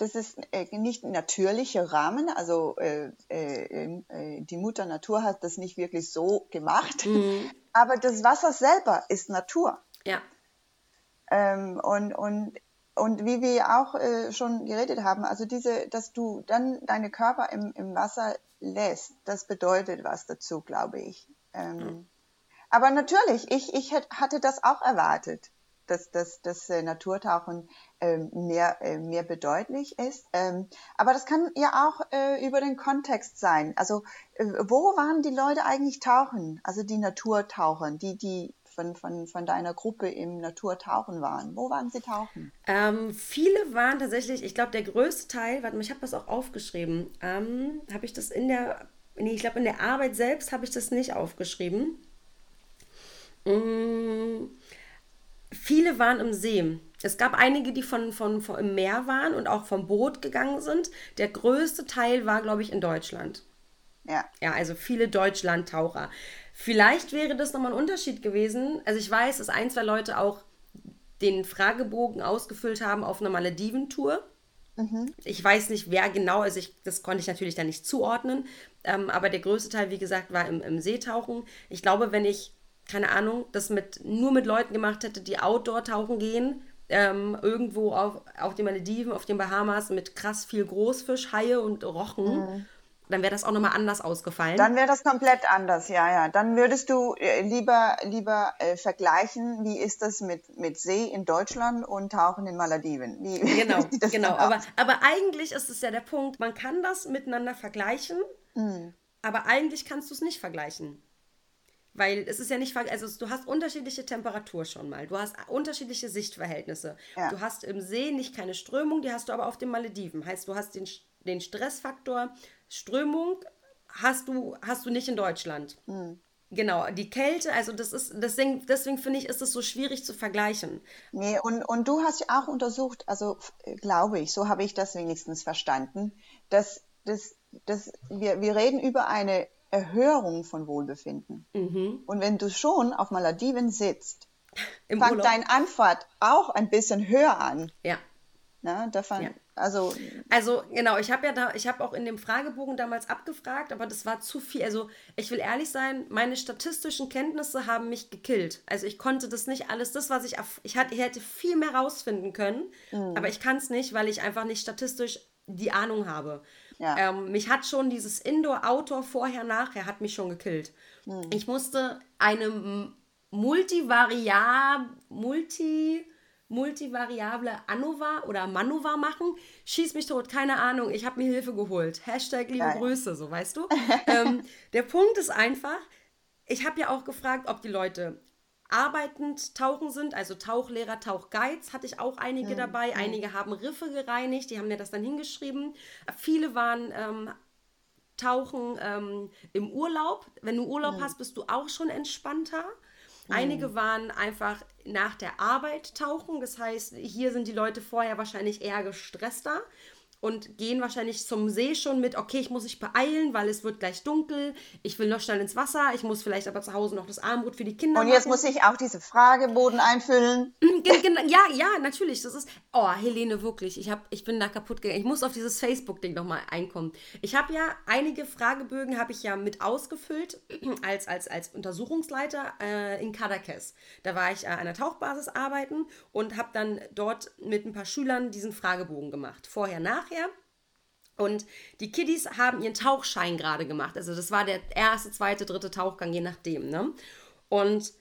Das ist äh, nicht ein natürlicher Rahmen. Also äh, äh, äh, die Mutter Natur hat das nicht wirklich so gemacht. Mhm. Aber das Wasser selber ist Natur. Ja. Ähm, und, und, und wie wir auch äh, schon geredet haben, also diese, dass du dann deine Körper im, im Wasser lässt, das bedeutet was dazu, glaube ich. Ähm, mhm. Aber natürlich, ich, ich hatte das auch erwartet dass das, das äh, Naturtauchen ähm, mehr, äh, mehr bedeutlich ist. Ähm, aber das kann ja auch äh, über den Kontext sein. Also wo waren die Leute eigentlich tauchen? Also die Naturtauchen, die, die von, von, von deiner Gruppe im Naturtauchen waren. Wo waren sie tauchen? Ähm, viele waren tatsächlich, ich glaube, der größte Teil, warte mal, ich habe das auch aufgeschrieben. Ähm, habe ich das in der, nee, ich glaube, in der Arbeit selbst habe ich das nicht aufgeschrieben. Mmh viele waren im See. Es gab einige, die von, von, von im Meer waren und auch vom Boot gegangen sind. Der größte Teil war, glaube ich, in Deutschland. Ja. Ja, also viele Deutschlandtaucher. Vielleicht wäre das nochmal ein Unterschied gewesen. Also ich weiß, dass ein, zwei Leute auch den Fragebogen ausgefüllt haben auf einer Malediventour. Mhm. Ich weiß nicht, wer genau, also ich, das konnte ich natürlich da nicht zuordnen. Ähm, aber der größte Teil, wie gesagt, war im, im Seetauchen. Ich glaube, wenn ich keine Ahnung, das mit, nur mit Leuten gemacht hätte, die Outdoor tauchen gehen, ähm, irgendwo auf, auf den Malediven, auf den Bahamas mit krass viel Großfisch, Haie und Rochen, mhm. dann wäre das auch nochmal anders ausgefallen. Dann wäre das komplett anders, ja, ja. Dann würdest du äh, lieber, lieber äh, vergleichen, wie ist das mit, mit See in Deutschland und Tauchen in Malediven. Wie, genau, genau. Aber, aber eigentlich ist es ja der Punkt, man kann das miteinander vergleichen, mhm. aber eigentlich kannst du es nicht vergleichen. Weil es ist ja nicht, also du hast unterschiedliche Temperatur schon mal, du hast unterschiedliche Sichtverhältnisse. Ja. Du hast im See nicht keine Strömung, die hast du aber auf den Malediven. Heißt, du hast den, den Stressfaktor Strömung hast du, hast du nicht in Deutschland. Mhm. Genau, die Kälte, also das ist, deswegen, deswegen finde ich, ist es so schwierig zu vergleichen. Nee, und, und du hast ja auch untersucht, also glaube ich, so habe ich das wenigstens verstanden, dass, dass, dass wir, wir reden über eine Erhöhung von Wohlbefinden. Mhm. Und wenn du schon auf Malediven sitzt, Im fängt Urlaub. dein Anfahrt auch ein bisschen höher an. Ja. Na, davon, ja. Also, also genau, ich habe ja da, ich habe auch in dem Fragebogen damals abgefragt, aber das war zu viel. Also ich will ehrlich sein, meine statistischen Kenntnisse haben mich gekillt. Also ich konnte das nicht alles, das was ich, ich, hatte, ich hätte viel mehr rausfinden können, mhm. aber ich kann es nicht, weil ich einfach nicht statistisch die Ahnung habe. Ja. Ähm, mich hat schon dieses Indoor-Outdoor vorher, nachher hat mich schon gekillt. Mhm. Ich musste eine multivariab, multi, multivariable ANOVA oder MANOVA machen. Schieß mich tot, keine Ahnung, ich habe mir Hilfe geholt. Hashtag liebe Geil. Grüße, so weißt du. ähm, der Punkt ist einfach, ich habe ja auch gefragt, ob die Leute arbeitend tauchen sind, also Tauchlehrer, Tauchguides hatte ich auch einige mhm. dabei. Einige haben Riffe gereinigt, die haben mir das dann hingeschrieben. Viele waren ähm, tauchen ähm, im Urlaub. Wenn du Urlaub mhm. hast, bist du auch schon entspannter. Einige waren einfach nach der Arbeit tauchen. Das heißt, hier sind die Leute vorher wahrscheinlich eher gestresster und gehen wahrscheinlich zum See schon mit, okay, ich muss mich beeilen, weil es wird gleich dunkel, ich will noch schnell ins Wasser, ich muss vielleicht aber zu Hause noch das Armbrot für die Kinder Und jetzt machen. muss ich auch diese Frageboden einfüllen. ja, ja, natürlich, das ist, oh, Helene, wirklich, ich, hab, ich bin da kaputt gegangen, ich muss auf dieses Facebook-Ding nochmal einkommen. Ich habe ja einige Fragebögen, habe ich ja mit ausgefüllt, als, als, als Untersuchungsleiter äh, in Kadakes. Da war ich äh, an der Tauchbasis arbeiten und habe dann dort mit ein paar Schülern diesen Fragebogen gemacht, vorher, nachher. Und die Kiddies haben ihren Tauchschein gerade gemacht. Also das war der erste, zweite, dritte Tauchgang, je nachdem. Ne? Und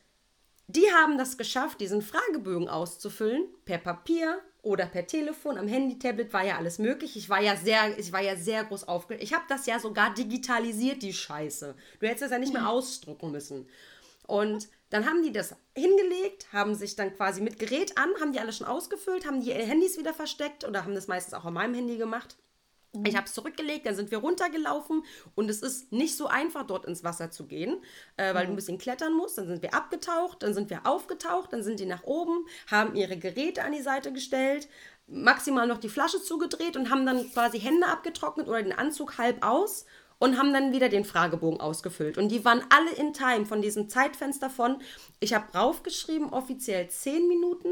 die haben das geschafft, diesen Fragebögen auszufüllen, per Papier oder per Telefon, am Handy, Tablet war ja alles möglich. Ich war ja sehr, ich war ja sehr groß aufgeregt. Ich habe das ja sogar digitalisiert, die Scheiße. Du hättest es ja nicht mehr ausdrucken müssen. Und dann haben die das hingelegt, haben sich dann quasi mit Gerät an, haben die alle schon ausgefüllt, haben die Handys wieder versteckt oder haben das meistens auch an meinem Handy gemacht. Mhm. Ich habe es zurückgelegt, dann sind wir runtergelaufen und es ist nicht so einfach, dort ins Wasser zu gehen, äh, weil mhm. du ein bisschen klettern musst. Dann sind wir abgetaucht, dann sind wir aufgetaucht, dann sind die nach oben, haben ihre Geräte an die Seite gestellt, maximal noch die Flasche zugedreht und haben dann quasi Hände abgetrocknet oder den Anzug halb aus und haben dann wieder den Fragebogen ausgefüllt. Und die waren alle in Time von diesem Zeitfenster von, ich habe draufgeschrieben, offiziell 10 Minuten,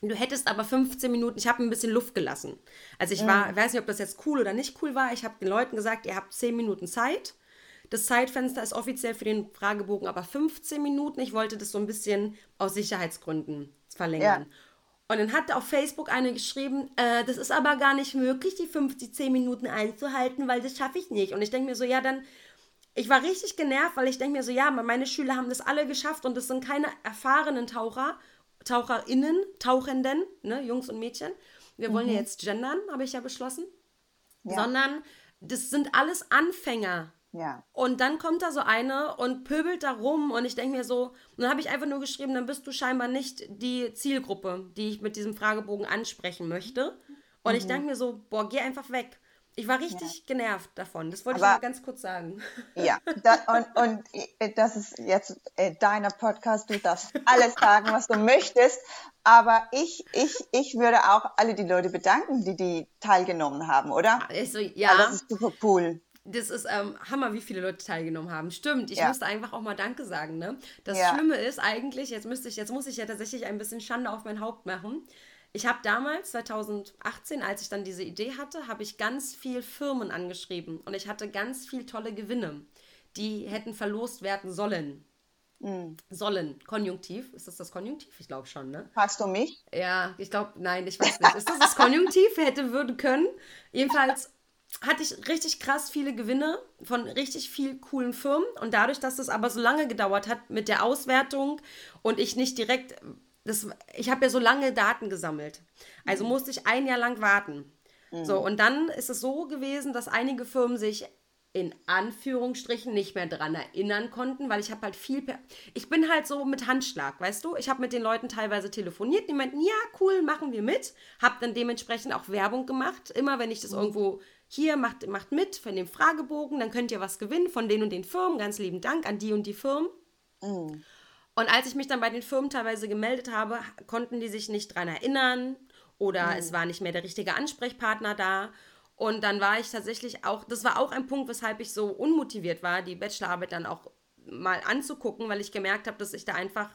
Du hättest aber 15 Minuten, ich habe ein bisschen Luft gelassen. Also ich war, mhm. weiß nicht, ob das jetzt cool oder nicht cool war. Ich habe den Leuten gesagt, ihr habt 10 Minuten Zeit. Das Zeitfenster ist offiziell für den Fragebogen aber 15 Minuten. Ich wollte das so ein bisschen aus Sicherheitsgründen verlängern. Ja. Und dann hat auf Facebook eine geschrieben, äh, das ist aber gar nicht möglich, die 50, 10 Minuten einzuhalten, weil das schaffe ich nicht. Und ich denke mir so, ja, dann, ich war richtig genervt, weil ich denke mir so, ja, meine Schüler haben das alle geschafft und das sind keine erfahrenen Taucher, TaucherInnen, Tauchenden, ne, Jungs und Mädchen. Wir wollen mhm. ja jetzt gendern, habe ich ja beschlossen. Ja. Sondern das sind alles Anfänger. Ja. Und dann kommt da so eine und pöbelt da rum und ich denke mir so, und dann habe ich einfach nur geschrieben, dann bist du scheinbar nicht die Zielgruppe, die ich mit diesem Fragebogen ansprechen möchte. Und mhm. ich denke mir so, boah, geh einfach weg. Ich war richtig ja. genervt davon. Das wollte Aber, ich mal ganz kurz sagen. Ja, da, und, und äh, das ist jetzt äh, deiner Podcast. Du darfst alles sagen, was du möchtest. Aber ich, ich, ich würde auch alle die Leute bedanken, die die teilgenommen haben, oder? Also, ja. Das ist super cool das ist ähm, Hammer, wie viele Leute teilgenommen haben. Stimmt, ich ja. musste einfach auch mal Danke sagen. Ne? Das ja. Schlimme ist eigentlich, jetzt müsste ich, jetzt muss ich ja tatsächlich ein bisschen Schande auf mein Haupt machen. Ich habe damals, 2018, als ich dann diese Idee hatte, habe ich ganz viel Firmen angeschrieben und ich hatte ganz viel tolle Gewinne, die hätten verlost werden sollen. Mhm. Sollen, Konjunktiv. Ist das das Konjunktiv? Ich glaube schon, ne? Hast du mich? Ja, ich glaube, nein, ich weiß nicht. Ist das das Konjunktiv? Hätte, würde, können. Jedenfalls hatte ich richtig krass viele Gewinne von richtig viel coolen Firmen und dadurch, dass es aber so lange gedauert hat mit der Auswertung und ich nicht direkt, das, ich habe ja so lange Daten gesammelt, also mhm. musste ich ein Jahr lang warten. Mhm. So, und dann ist es so gewesen, dass einige Firmen sich in Anführungsstrichen nicht mehr daran erinnern konnten, weil ich habe halt viel, ich bin halt so mit Handschlag, weißt du? Ich habe mit den Leuten teilweise telefoniert, die meinten, ja, cool, machen wir mit, habe dann dementsprechend auch Werbung gemacht, immer wenn ich das mhm. irgendwo hier macht, macht mit von dem Fragebogen, dann könnt ihr was gewinnen von den und den Firmen. Ganz lieben Dank an die und die Firmen. Mhm. Und als ich mich dann bei den Firmen teilweise gemeldet habe, konnten die sich nicht dran erinnern oder mhm. es war nicht mehr der richtige Ansprechpartner da. Und dann war ich tatsächlich auch, das war auch ein Punkt, weshalb ich so unmotiviert war, die Bachelorarbeit dann auch mal anzugucken, weil ich gemerkt habe, dass ich da einfach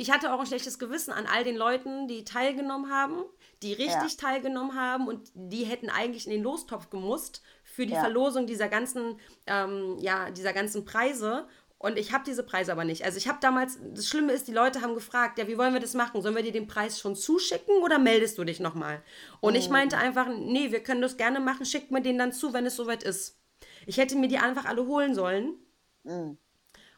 ich hatte auch ein schlechtes Gewissen an all den Leuten, die teilgenommen haben, die richtig ja. teilgenommen haben und die hätten eigentlich in den Lostopf gemusst für die ja. Verlosung dieser ganzen, ähm, ja, dieser ganzen Preise. Und ich habe diese Preise aber nicht. Also ich habe damals, das Schlimme ist, die Leute haben gefragt, ja, wie wollen wir das machen? Sollen wir dir den Preis schon zuschicken oder meldest du dich nochmal? Und mhm. ich meinte einfach, nee, wir können das gerne machen, schickt mir den dann zu, wenn es soweit ist. Ich hätte mir die einfach alle holen sollen. Mhm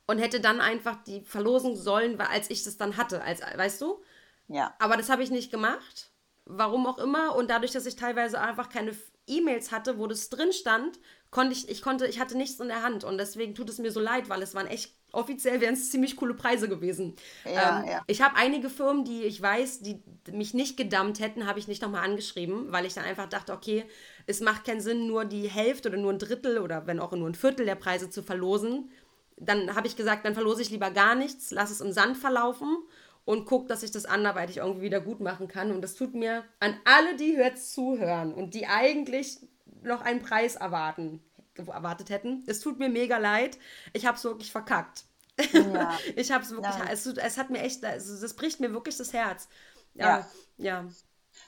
und hätte dann einfach die verlosen sollen, als ich das dann hatte, als weißt du? Ja. Aber das habe ich nicht gemacht, warum auch immer und dadurch, dass ich teilweise einfach keine E-Mails hatte, wo das drin stand, konnte ich ich konnte ich hatte nichts in der Hand und deswegen tut es mir so leid, weil es waren echt offiziell wären es ziemlich coole Preise gewesen. Ja, ähm, ja. Ich habe einige Firmen, die ich weiß, die mich nicht gedammt hätten, habe ich nicht nochmal angeschrieben, weil ich dann einfach dachte, okay, es macht keinen Sinn, nur die Hälfte oder nur ein Drittel oder wenn auch nur ein Viertel der Preise zu verlosen dann habe ich gesagt, dann verlose ich lieber gar nichts, lass es im Sand verlaufen und gucke, dass ich das anderweitig irgendwie wieder gut machen kann. Und das tut mir an alle, die jetzt zuhören und die eigentlich noch einen Preis erwarten, erwartet hätten. Es tut mir mega leid. Ich habe es wirklich verkackt. Ja. ich habe es wirklich, es, es, hat mir echt, also das bricht mir wirklich das Herz. Ja, ja. ja.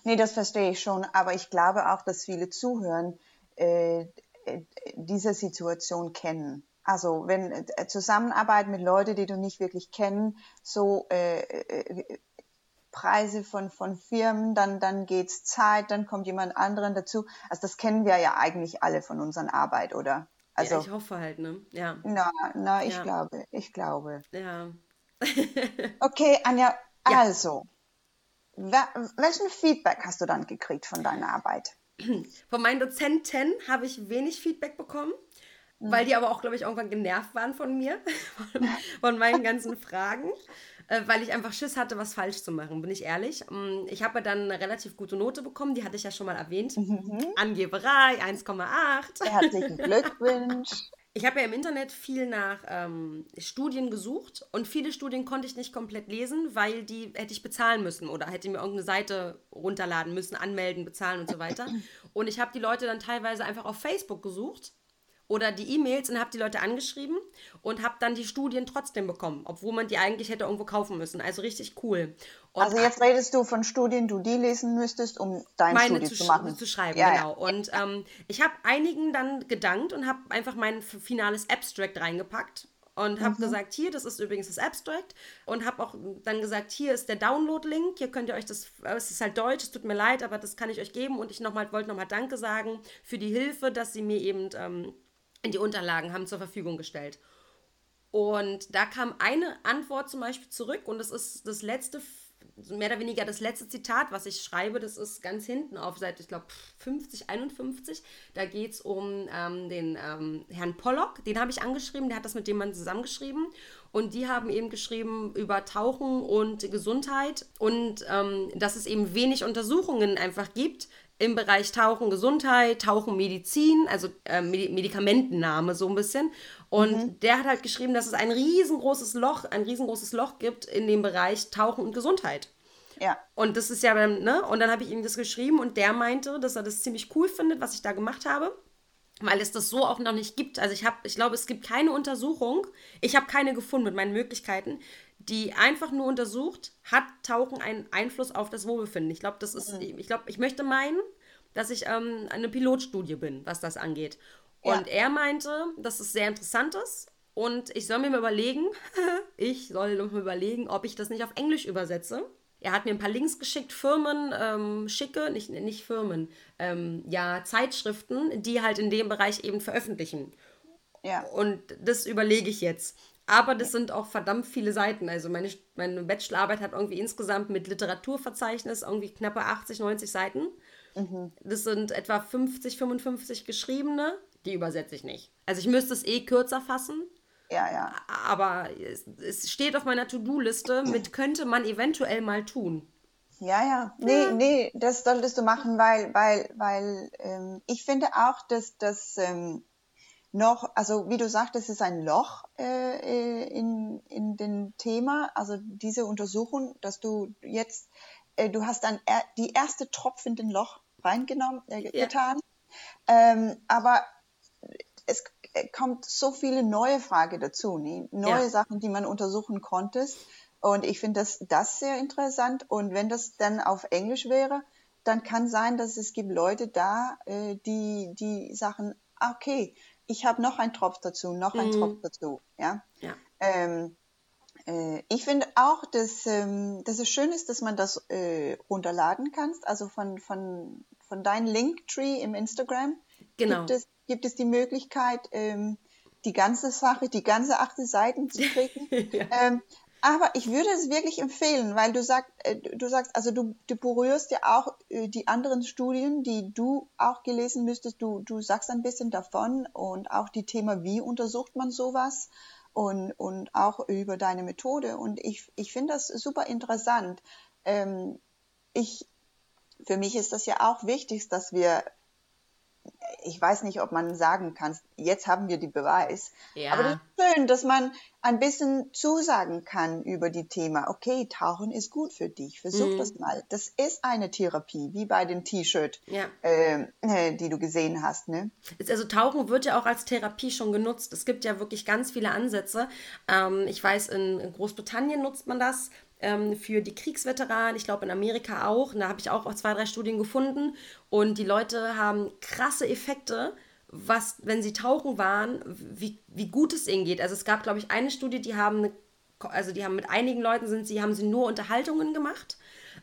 Nee, das verstehe ich schon, aber ich glaube auch, dass viele zuhören, äh, äh diese Situation kennen. Also wenn äh, Zusammenarbeit mit Leuten, die du nicht wirklich kennen, so äh, äh, Preise von, von Firmen, dann, dann geht's Zeit, dann kommt jemand anderen dazu. Also das kennen wir ja eigentlich alle von unserer Arbeit, oder? Also, ja, ich hoffe halt, ne? Ja. Na, na ich ja. glaube, ich glaube. Ja. okay, Anja, ja. also, welchen Feedback hast du dann gekriegt von deiner Arbeit? Von meinen Dozenten habe ich wenig Feedback bekommen weil die aber auch, glaube ich, irgendwann genervt waren von mir, von, von meinen ganzen Fragen, äh, weil ich einfach Schiss hatte, was falsch zu machen, bin ich ehrlich. Mm, ich habe dann eine relativ gute Note bekommen, die hatte ich ja schon mal erwähnt. Mhm. Angeberei, 1,8. Herzlichen Glückwunsch. Ich habe ja im Internet viel nach ähm, Studien gesucht und viele Studien konnte ich nicht komplett lesen, weil die hätte ich bezahlen müssen oder hätte mir irgendeine Seite runterladen müssen, anmelden, bezahlen und so weiter. Und ich habe die Leute dann teilweise einfach auf Facebook gesucht oder die E-Mails und habe die Leute angeschrieben und habe dann die Studien trotzdem bekommen, obwohl man die eigentlich hätte irgendwo kaufen müssen. Also richtig cool. Und also jetzt redest du von Studien, du die lesen müsstest, um deine Studie zu, zu machen. zu schreiben, ja, genau. Ja. Und ähm, ich habe einigen dann gedankt und habe einfach mein finales Abstract reingepackt und habe mhm. gesagt, hier, das ist übrigens das Abstract und habe auch dann gesagt, hier ist der Download-Link, hier könnt ihr euch das, es ist halt Deutsch, es tut mir leid, aber das kann ich euch geben und ich nochmal, wollte nochmal Danke sagen für die Hilfe, dass sie mir eben ähm, die Unterlagen haben zur Verfügung gestellt. Und da kam eine Antwort zum Beispiel zurück und das ist das letzte mehr oder weniger das letzte Zitat, was ich schreibe, das ist ganz hinten auf Seite, ich glaube, 50, 51. Da geht es um ähm, den ähm, Herrn Pollock, den habe ich angeschrieben, der hat das mit dem Mann zusammengeschrieben. Und die haben eben geschrieben über Tauchen und Gesundheit und ähm, dass es eben wenig Untersuchungen einfach gibt im Bereich Tauchen Gesundheit, Tauchen Medizin, also äh, Medikamentenname so ein bisschen. Und mhm. der hat halt geschrieben, dass es ein riesengroßes Loch, ein riesengroßes Loch gibt in dem Bereich Tauchen und Gesundheit. Ja. Und das ist ja dann, ne? Und dann habe ich ihm das geschrieben und der meinte, dass er das ziemlich cool findet, was ich da gemacht habe. Weil es das so auch noch nicht gibt. Also ich habe, ich glaube, es gibt keine Untersuchung. Ich habe keine gefunden mit meinen Möglichkeiten, die einfach nur untersucht, hat Tauchen einen Einfluss auf das Wohlbefinden. Ich glaube, das ist, mhm. ich glaube, ich möchte meinen, dass ich ähm, eine Pilotstudie bin, was das angeht. Und ja. er meinte, dass es sehr interessant ist und ich soll mir mal überlegen, ich soll mir überlegen, ob ich das nicht auf Englisch übersetze. Er hat mir ein paar Links geschickt, Firmen ähm, schicke, nicht, nicht Firmen, ähm, ja, Zeitschriften, die halt in dem Bereich eben veröffentlichen. Ja. Und das überlege ich jetzt. Aber das sind auch verdammt viele Seiten. Also meine, meine Bachelorarbeit hat irgendwie insgesamt mit Literaturverzeichnis irgendwie knappe 80, 90 Seiten. Mhm. Das sind etwa 50, 55 geschriebene die übersetze ich nicht. Also ich müsste es eh kürzer fassen. Ja, ja. Aber es, es steht auf meiner To-Do-Liste mit könnte man eventuell mal tun. Ja, ja. Nee, ja. nee, das solltest du machen, weil, weil, weil ähm, ich finde auch, dass das ähm, noch, also wie du sagtest, es ist ein Loch äh, äh in, in dem Thema, also diese Untersuchung, dass du jetzt, äh, du hast dann er, die erste Tropf in den Loch reingenommen, äh, ja. getan. Ähm, aber es kommt so viele neue Fragen dazu, ne? neue ja. Sachen, die man untersuchen konnte. Und ich finde das, das sehr interessant. Und wenn das dann auf Englisch wäre, dann kann sein, dass es gibt Leute da, äh, die, die sagen, ah, okay, ich habe noch einen Tropf dazu, noch einen mhm. Tropf dazu. Ja. ja. Ähm, äh, ich finde auch, dass, ähm, dass es schön ist, dass man das äh, runterladen kann. Also von, von, von deinem Linktree im Instagram genau. gibt es gibt es die Möglichkeit, ähm, die ganze Sache, die ganze achte Seiten zu kriegen. ja. ähm, aber ich würde es wirklich empfehlen, weil du sagst, äh, du sagst, also du, du berührst ja auch äh, die anderen Studien, die du auch gelesen müsstest. Du, du sagst ein bisschen davon und auch die Thema, wie untersucht man sowas und, und auch über deine Methode. Und ich, ich finde das super interessant. Ähm, ich, für mich ist das ja auch wichtig, dass wir ich weiß nicht, ob man sagen kann, jetzt haben wir die Beweis. Ja. Aber das ist schön, dass man ein bisschen zusagen kann über die Thema. Okay, Tauchen ist gut für dich. Versuch mhm. das mal. Das ist eine Therapie, wie bei dem T-Shirt, ja. Ähm, äh, die du gesehen hast. Ne? Also Tauchen wird ja auch als Therapie schon genutzt. Es gibt ja wirklich ganz viele Ansätze. Ähm, ich weiß, in Großbritannien nutzt man das ähm, für die Kriegsveteranen, ich glaube in Amerika auch. Und da habe ich auch zwei, drei Studien gefunden. Und die Leute haben krasse Effekte, was, wenn sie tauchen waren, wie, wie gut es ihnen geht. Also es gab, glaube ich, eine Studie, die haben, eine, also die haben mit einigen Leuten sind sie, haben sie nur Unterhaltungen gemacht.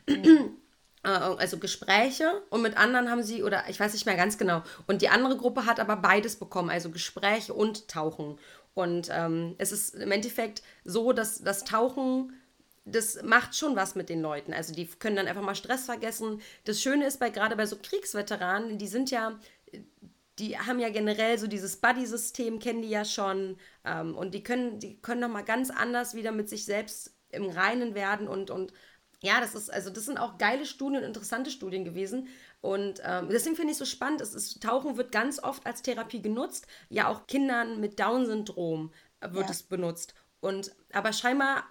Mhm. also Gespräche und mit anderen haben sie, oder ich weiß nicht mehr ganz genau, und die andere Gruppe hat aber beides bekommen, also Gespräche und Tauchen. Und ähm, es ist im Endeffekt so, dass das Tauchen das macht schon was mit den Leuten. Also die können dann einfach mal Stress vergessen. Das Schöne ist bei gerade bei so Kriegsveteranen, die sind ja, die haben ja generell so dieses Buddy-System, kennen die ja schon. Ähm, und die können, die können nochmal ganz anders wieder mit sich selbst im Reinen werden und, und ja, das ist, also das sind auch geile Studien und interessante Studien gewesen. Und ähm, deswegen finde ich es so spannend. Es ist, Tauchen wird ganz oft als Therapie genutzt. Ja, auch Kindern mit Down-Syndrom wird ja. es benutzt. Und aber scheinbar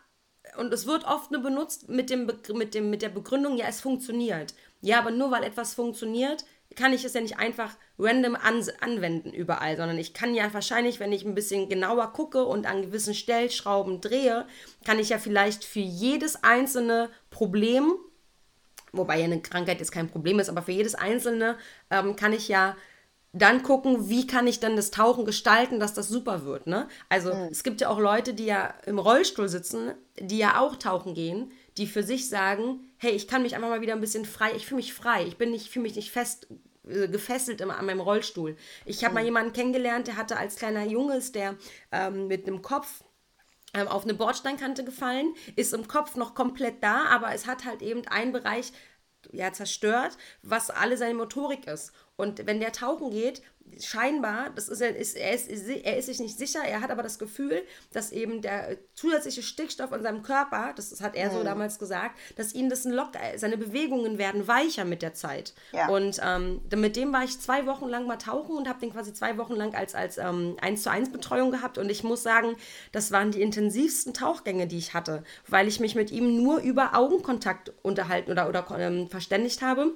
und es wird oft nur benutzt mit, dem, mit, dem, mit der Begründung, ja, es funktioniert. Ja, aber nur weil etwas funktioniert, kann ich es ja nicht einfach random an, anwenden überall, sondern ich kann ja wahrscheinlich, wenn ich ein bisschen genauer gucke und an gewissen Stellschrauben drehe, kann ich ja vielleicht für jedes einzelne Problem, wobei ja eine Krankheit jetzt kein Problem ist, aber für jedes einzelne ähm, kann ich ja dann gucken, wie kann ich dann das Tauchen gestalten, dass das super wird. Ne? Also mhm. es gibt ja auch Leute, die ja im Rollstuhl sitzen, die ja auch tauchen gehen, die für sich sagen, hey, ich kann mich einfach mal wieder ein bisschen frei, ich fühle mich frei, ich bin nicht, fühle mich nicht fest äh, gefesselt immer an meinem Rollstuhl. Ich habe mhm. mal jemanden kennengelernt, der hatte als kleiner Junge, der ähm, mit einem Kopf ähm, auf eine Bordsteinkante gefallen, ist im Kopf noch komplett da, aber es hat halt eben einen Bereich ja, zerstört, was alle seine Motorik ist. Und wenn der tauchen geht, scheinbar, das ist, ist, er, ist, er ist sich nicht sicher, er hat aber das Gefühl, dass eben der zusätzliche Stickstoff in seinem Körper, das hat er so mhm. damals gesagt, dass ihn das ein Lock, seine Bewegungen werden weicher mit der Zeit. Ja. Und ähm, mit dem war ich zwei Wochen lang mal tauchen und habe den quasi zwei Wochen lang als, als ähm, 1 zu 1 Betreuung gehabt. Und ich muss sagen, das waren die intensivsten Tauchgänge, die ich hatte, weil ich mich mit ihm nur über Augenkontakt unterhalten oder, oder ähm, verständigt habe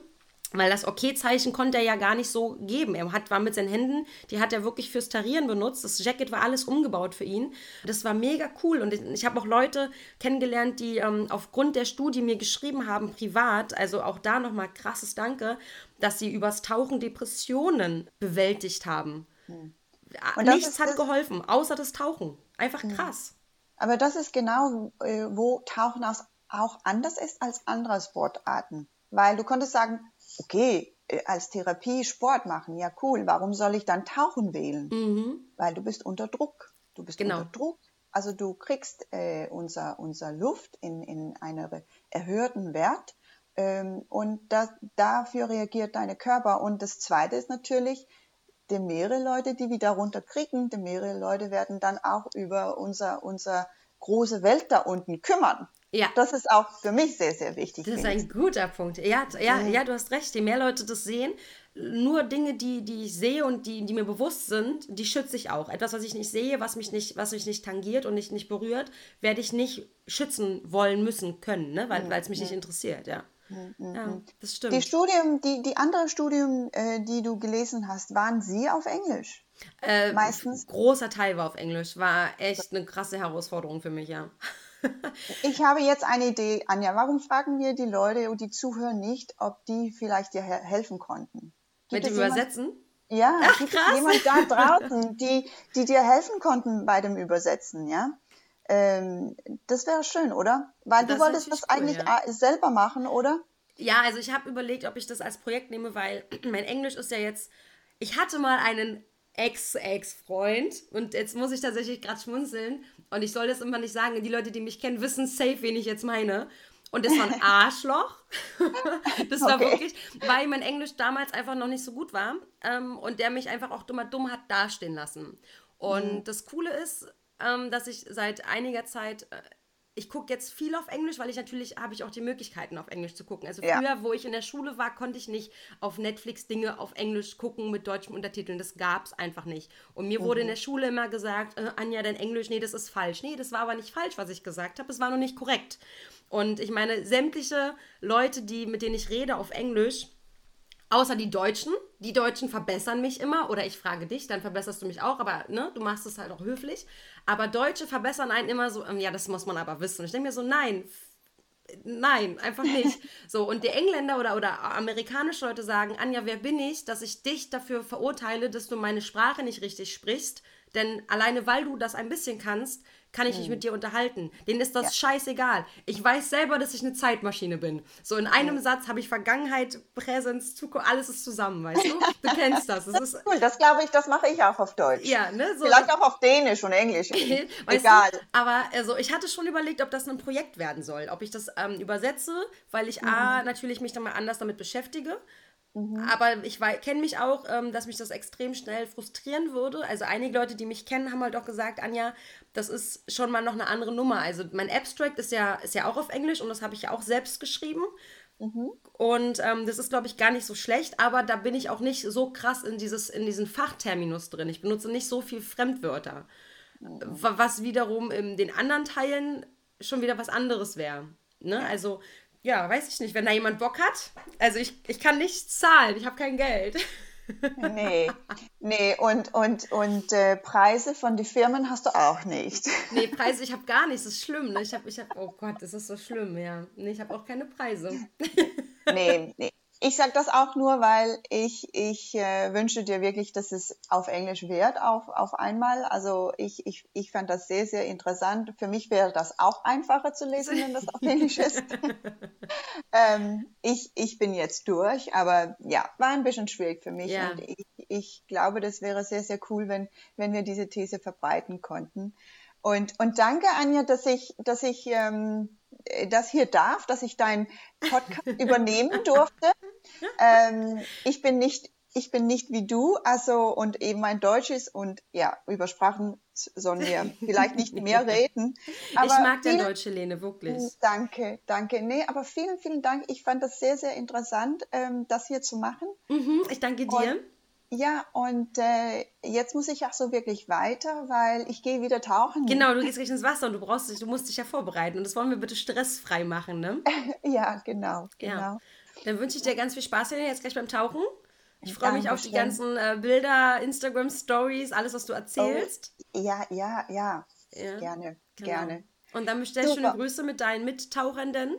weil das Okay-Zeichen konnte er ja gar nicht so geben. Er hat, war mit seinen Händen, die hat er wirklich fürs Tarieren benutzt. Das Jacket war alles umgebaut für ihn. Das war mega cool. Und ich habe auch Leute kennengelernt, die ähm, aufgrund der Studie mir geschrieben haben, privat, also auch da nochmal krasses Danke, dass sie übers Tauchen Depressionen bewältigt haben. Hm. Nichts hat geholfen, außer das Tauchen. Einfach hm. krass. Aber das ist genau, äh, wo Tauchen auch anders ist als andere Sportarten. Weil du konntest sagen, okay, äh, als Therapie Sport machen, ja cool, warum soll ich dann Tauchen wählen? Mhm. Weil du bist unter Druck. Du bist genau. unter Druck. Also du kriegst äh, unser, unser Luft in, in einem erhöhten Wert ähm, und das, dafür reagiert deine Körper. Und das Zweite ist natürlich, die mehrere Leute, die wir darunter kriegen, die mehrere Leute werden dann auch über unser, unser große Welt da unten kümmern. Ja. Das ist auch für mich sehr, sehr wichtig. Das ist ein guter Punkt. Ja, ja, ja, du hast recht. Je mehr Leute das sehen, nur Dinge, die, die ich sehe und die, die mir bewusst sind, die schütze ich auch. Etwas, was ich nicht sehe, was mich nicht, was mich nicht tangiert und nicht, nicht berührt, werde ich nicht schützen wollen müssen können, ne? weil es mich nicht interessiert, ja. Ja, das stimmt. Die Studium, die, die andere Studium, äh, die du gelesen hast, waren sie auf Englisch? Äh, Meistens. Großer Teil war auf Englisch. War echt eine krasse Herausforderung für mich, ja. Ich habe jetzt eine Idee, Anja. Warum fragen wir die Leute und die zuhören nicht, ob die vielleicht dir helfen konnten? Gibt Mit dem Übersetzen? Ja, Ach, gibt krass. es jemand da draußen, die, die dir helfen konnten bei dem Übersetzen, ja? Ähm, das wäre schön, oder? Weil das du wolltest das cool, eigentlich ja. selber machen, oder? Ja, also ich habe überlegt, ob ich das als Projekt nehme, weil mein Englisch ist ja jetzt. Ich hatte mal einen Ex-Ex-Freund und jetzt muss ich tatsächlich gerade schmunzeln und ich soll das immer nicht sagen. Die Leute, die mich kennen, wissen safe, wen ich jetzt meine. Und das war ein Arschloch. das war okay. wirklich, weil mein Englisch damals einfach noch nicht so gut war ähm, und der mich einfach auch dummer dumm hat dastehen lassen. Und mhm. das Coole ist, ähm, dass ich seit einiger Zeit äh, ich gucke jetzt viel auf Englisch, weil ich natürlich habe ich auch die Möglichkeiten auf Englisch zu gucken. Also früher, ja. wo ich in der Schule war, konnte ich nicht auf Netflix Dinge auf Englisch gucken mit deutschen Untertiteln. Das gab es einfach nicht. Und mir mhm. wurde in mhm. der Schule immer gesagt, äh, Anja, dein Englisch, nee, das ist falsch. Nee, das war aber nicht falsch, was ich gesagt habe. Es war nur nicht korrekt. Und ich meine, sämtliche Leute, die, mit denen ich rede auf Englisch, Außer die Deutschen. Die Deutschen verbessern mich immer oder ich frage dich, dann verbesserst du mich auch, aber ne, du machst es halt auch höflich. Aber Deutsche verbessern einen immer so, ähm, ja, das muss man aber wissen. Ich denke mir so, nein, nein, einfach nicht. So, und die Engländer oder, oder amerikanische Leute sagen, Anja, wer bin ich, dass ich dich dafür verurteile, dass du meine Sprache nicht richtig sprichst? Denn alleine weil du das ein bisschen kannst, kann ich mich mit dir unterhalten. Denen ist das ja. scheißegal. Ich weiß selber, dass ich eine Zeitmaschine bin. So in einem ja. Satz habe ich Vergangenheit, Präsenz, Zukunft, alles ist zusammen, weißt du? Du kennst das. Das ist cool, das glaube ich, das mache ich auch auf Deutsch. Ja, ne? So Vielleicht auch auf Dänisch und Englisch. Egal. Du? Aber also, ich hatte schon überlegt, ob das ein Projekt werden soll. Ob ich das ähm, übersetze, weil ich mhm. A, natürlich mich dann mal anders damit beschäftige Mhm. Aber ich kenne mich auch, ähm, dass mich das extrem schnell frustrieren würde. Also einige Leute, die mich kennen, haben halt auch gesagt, Anja, das ist schon mal noch eine andere Nummer. Also mein Abstract ist ja, ist ja auch auf Englisch und das habe ich ja auch selbst geschrieben. Mhm. Und ähm, das ist, glaube ich, gar nicht so schlecht, aber da bin ich auch nicht so krass in, dieses, in diesen Fachterminus drin. Ich benutze nicht so viel Fremdwörter. Mhm. Was wiederum in den anderen Teilen schon wieder was anderes wäre. Ne? Also ja, weiß ich nicht, wenn da jemand Bock hat. Also ich, ich kann nichts zahlen, ich habe kein Geld. Nee, nee, und, und, und äh, Preise von den Firmen hast du auch nicht. Nee, Preise, ich habe gar nichts, das ist schlimm. Ne? Ich habe, ich hab, oh Gott, das ist so schlimm, ja. Nee, ich habe auch keine Preise. Nee, nee, ich sage das auch nur, weil ich, ich äh, wünsche dir wirklich, dass es auf Englisch wird, auf, auf einmal. Also ich, ich, ich fand das sehr, sehr interessant. Für mich wäre das auch einfacher zu lesen, wenn das auf Englisch ist. ähm, ich, ich bin jetzt durch, aber ja, war ein bisschen schwierig für mich. Ja. Und ich, ich glaube, das wäre sehr, sehr cool, wenn, wenn wir diese These verbreiten konnten. Und, und danke, Anja, dass ich, dass ich ähm, das hier darf, dass ich deinen Podcast übernehmen durfte. Ähm, ich bin nicht ich bin nicht wie du, also und eben mein Deutsch ist und ja, über Sprachen sollen wir vielleicht nicht mehr reden. Aber ich mag dein Deutsch, Helene, wirklich. Danke, danke. Nee, aber vielen, vielen Dank. Ich fand das sehr, sehr interessant, ähm, das hier zu machen. Mhm, ich danke dir. Und ja, und äh, jetzt muss ich auch so wirklich weiter, weil ich gehe wieder tauchen. Genau, du gehst gleich ins Wasser und du brauchst dich, du musst dich ja vorbereiten. Und das wollen wir bitte stressfrei machen, ne? ja, genau, genau. Ja. Dann wünsche ich dir ganz viel Spaß jetzt gleich beim Tauchen. Ich freue mich auf die ganzen äh, Bilder, Instagram-Stories, alles, was du erzählst. Oh, ja, ja, ja, ja. Gerne, genau. gerne. Und dann bestellst du schöne Grüße mit deinen Mittauchenden.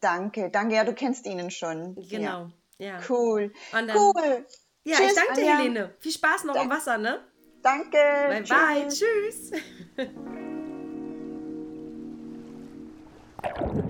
Danke, danke. Ja, du kennst ihnen schon. Genau, ja. ja. Cool. Dann, cool. Ja, Tschüss, ich danke dir, Helene. Viel Spaß noch da im Wasser, ne? Danke. Bye, Tschüss. bye. Tschüss.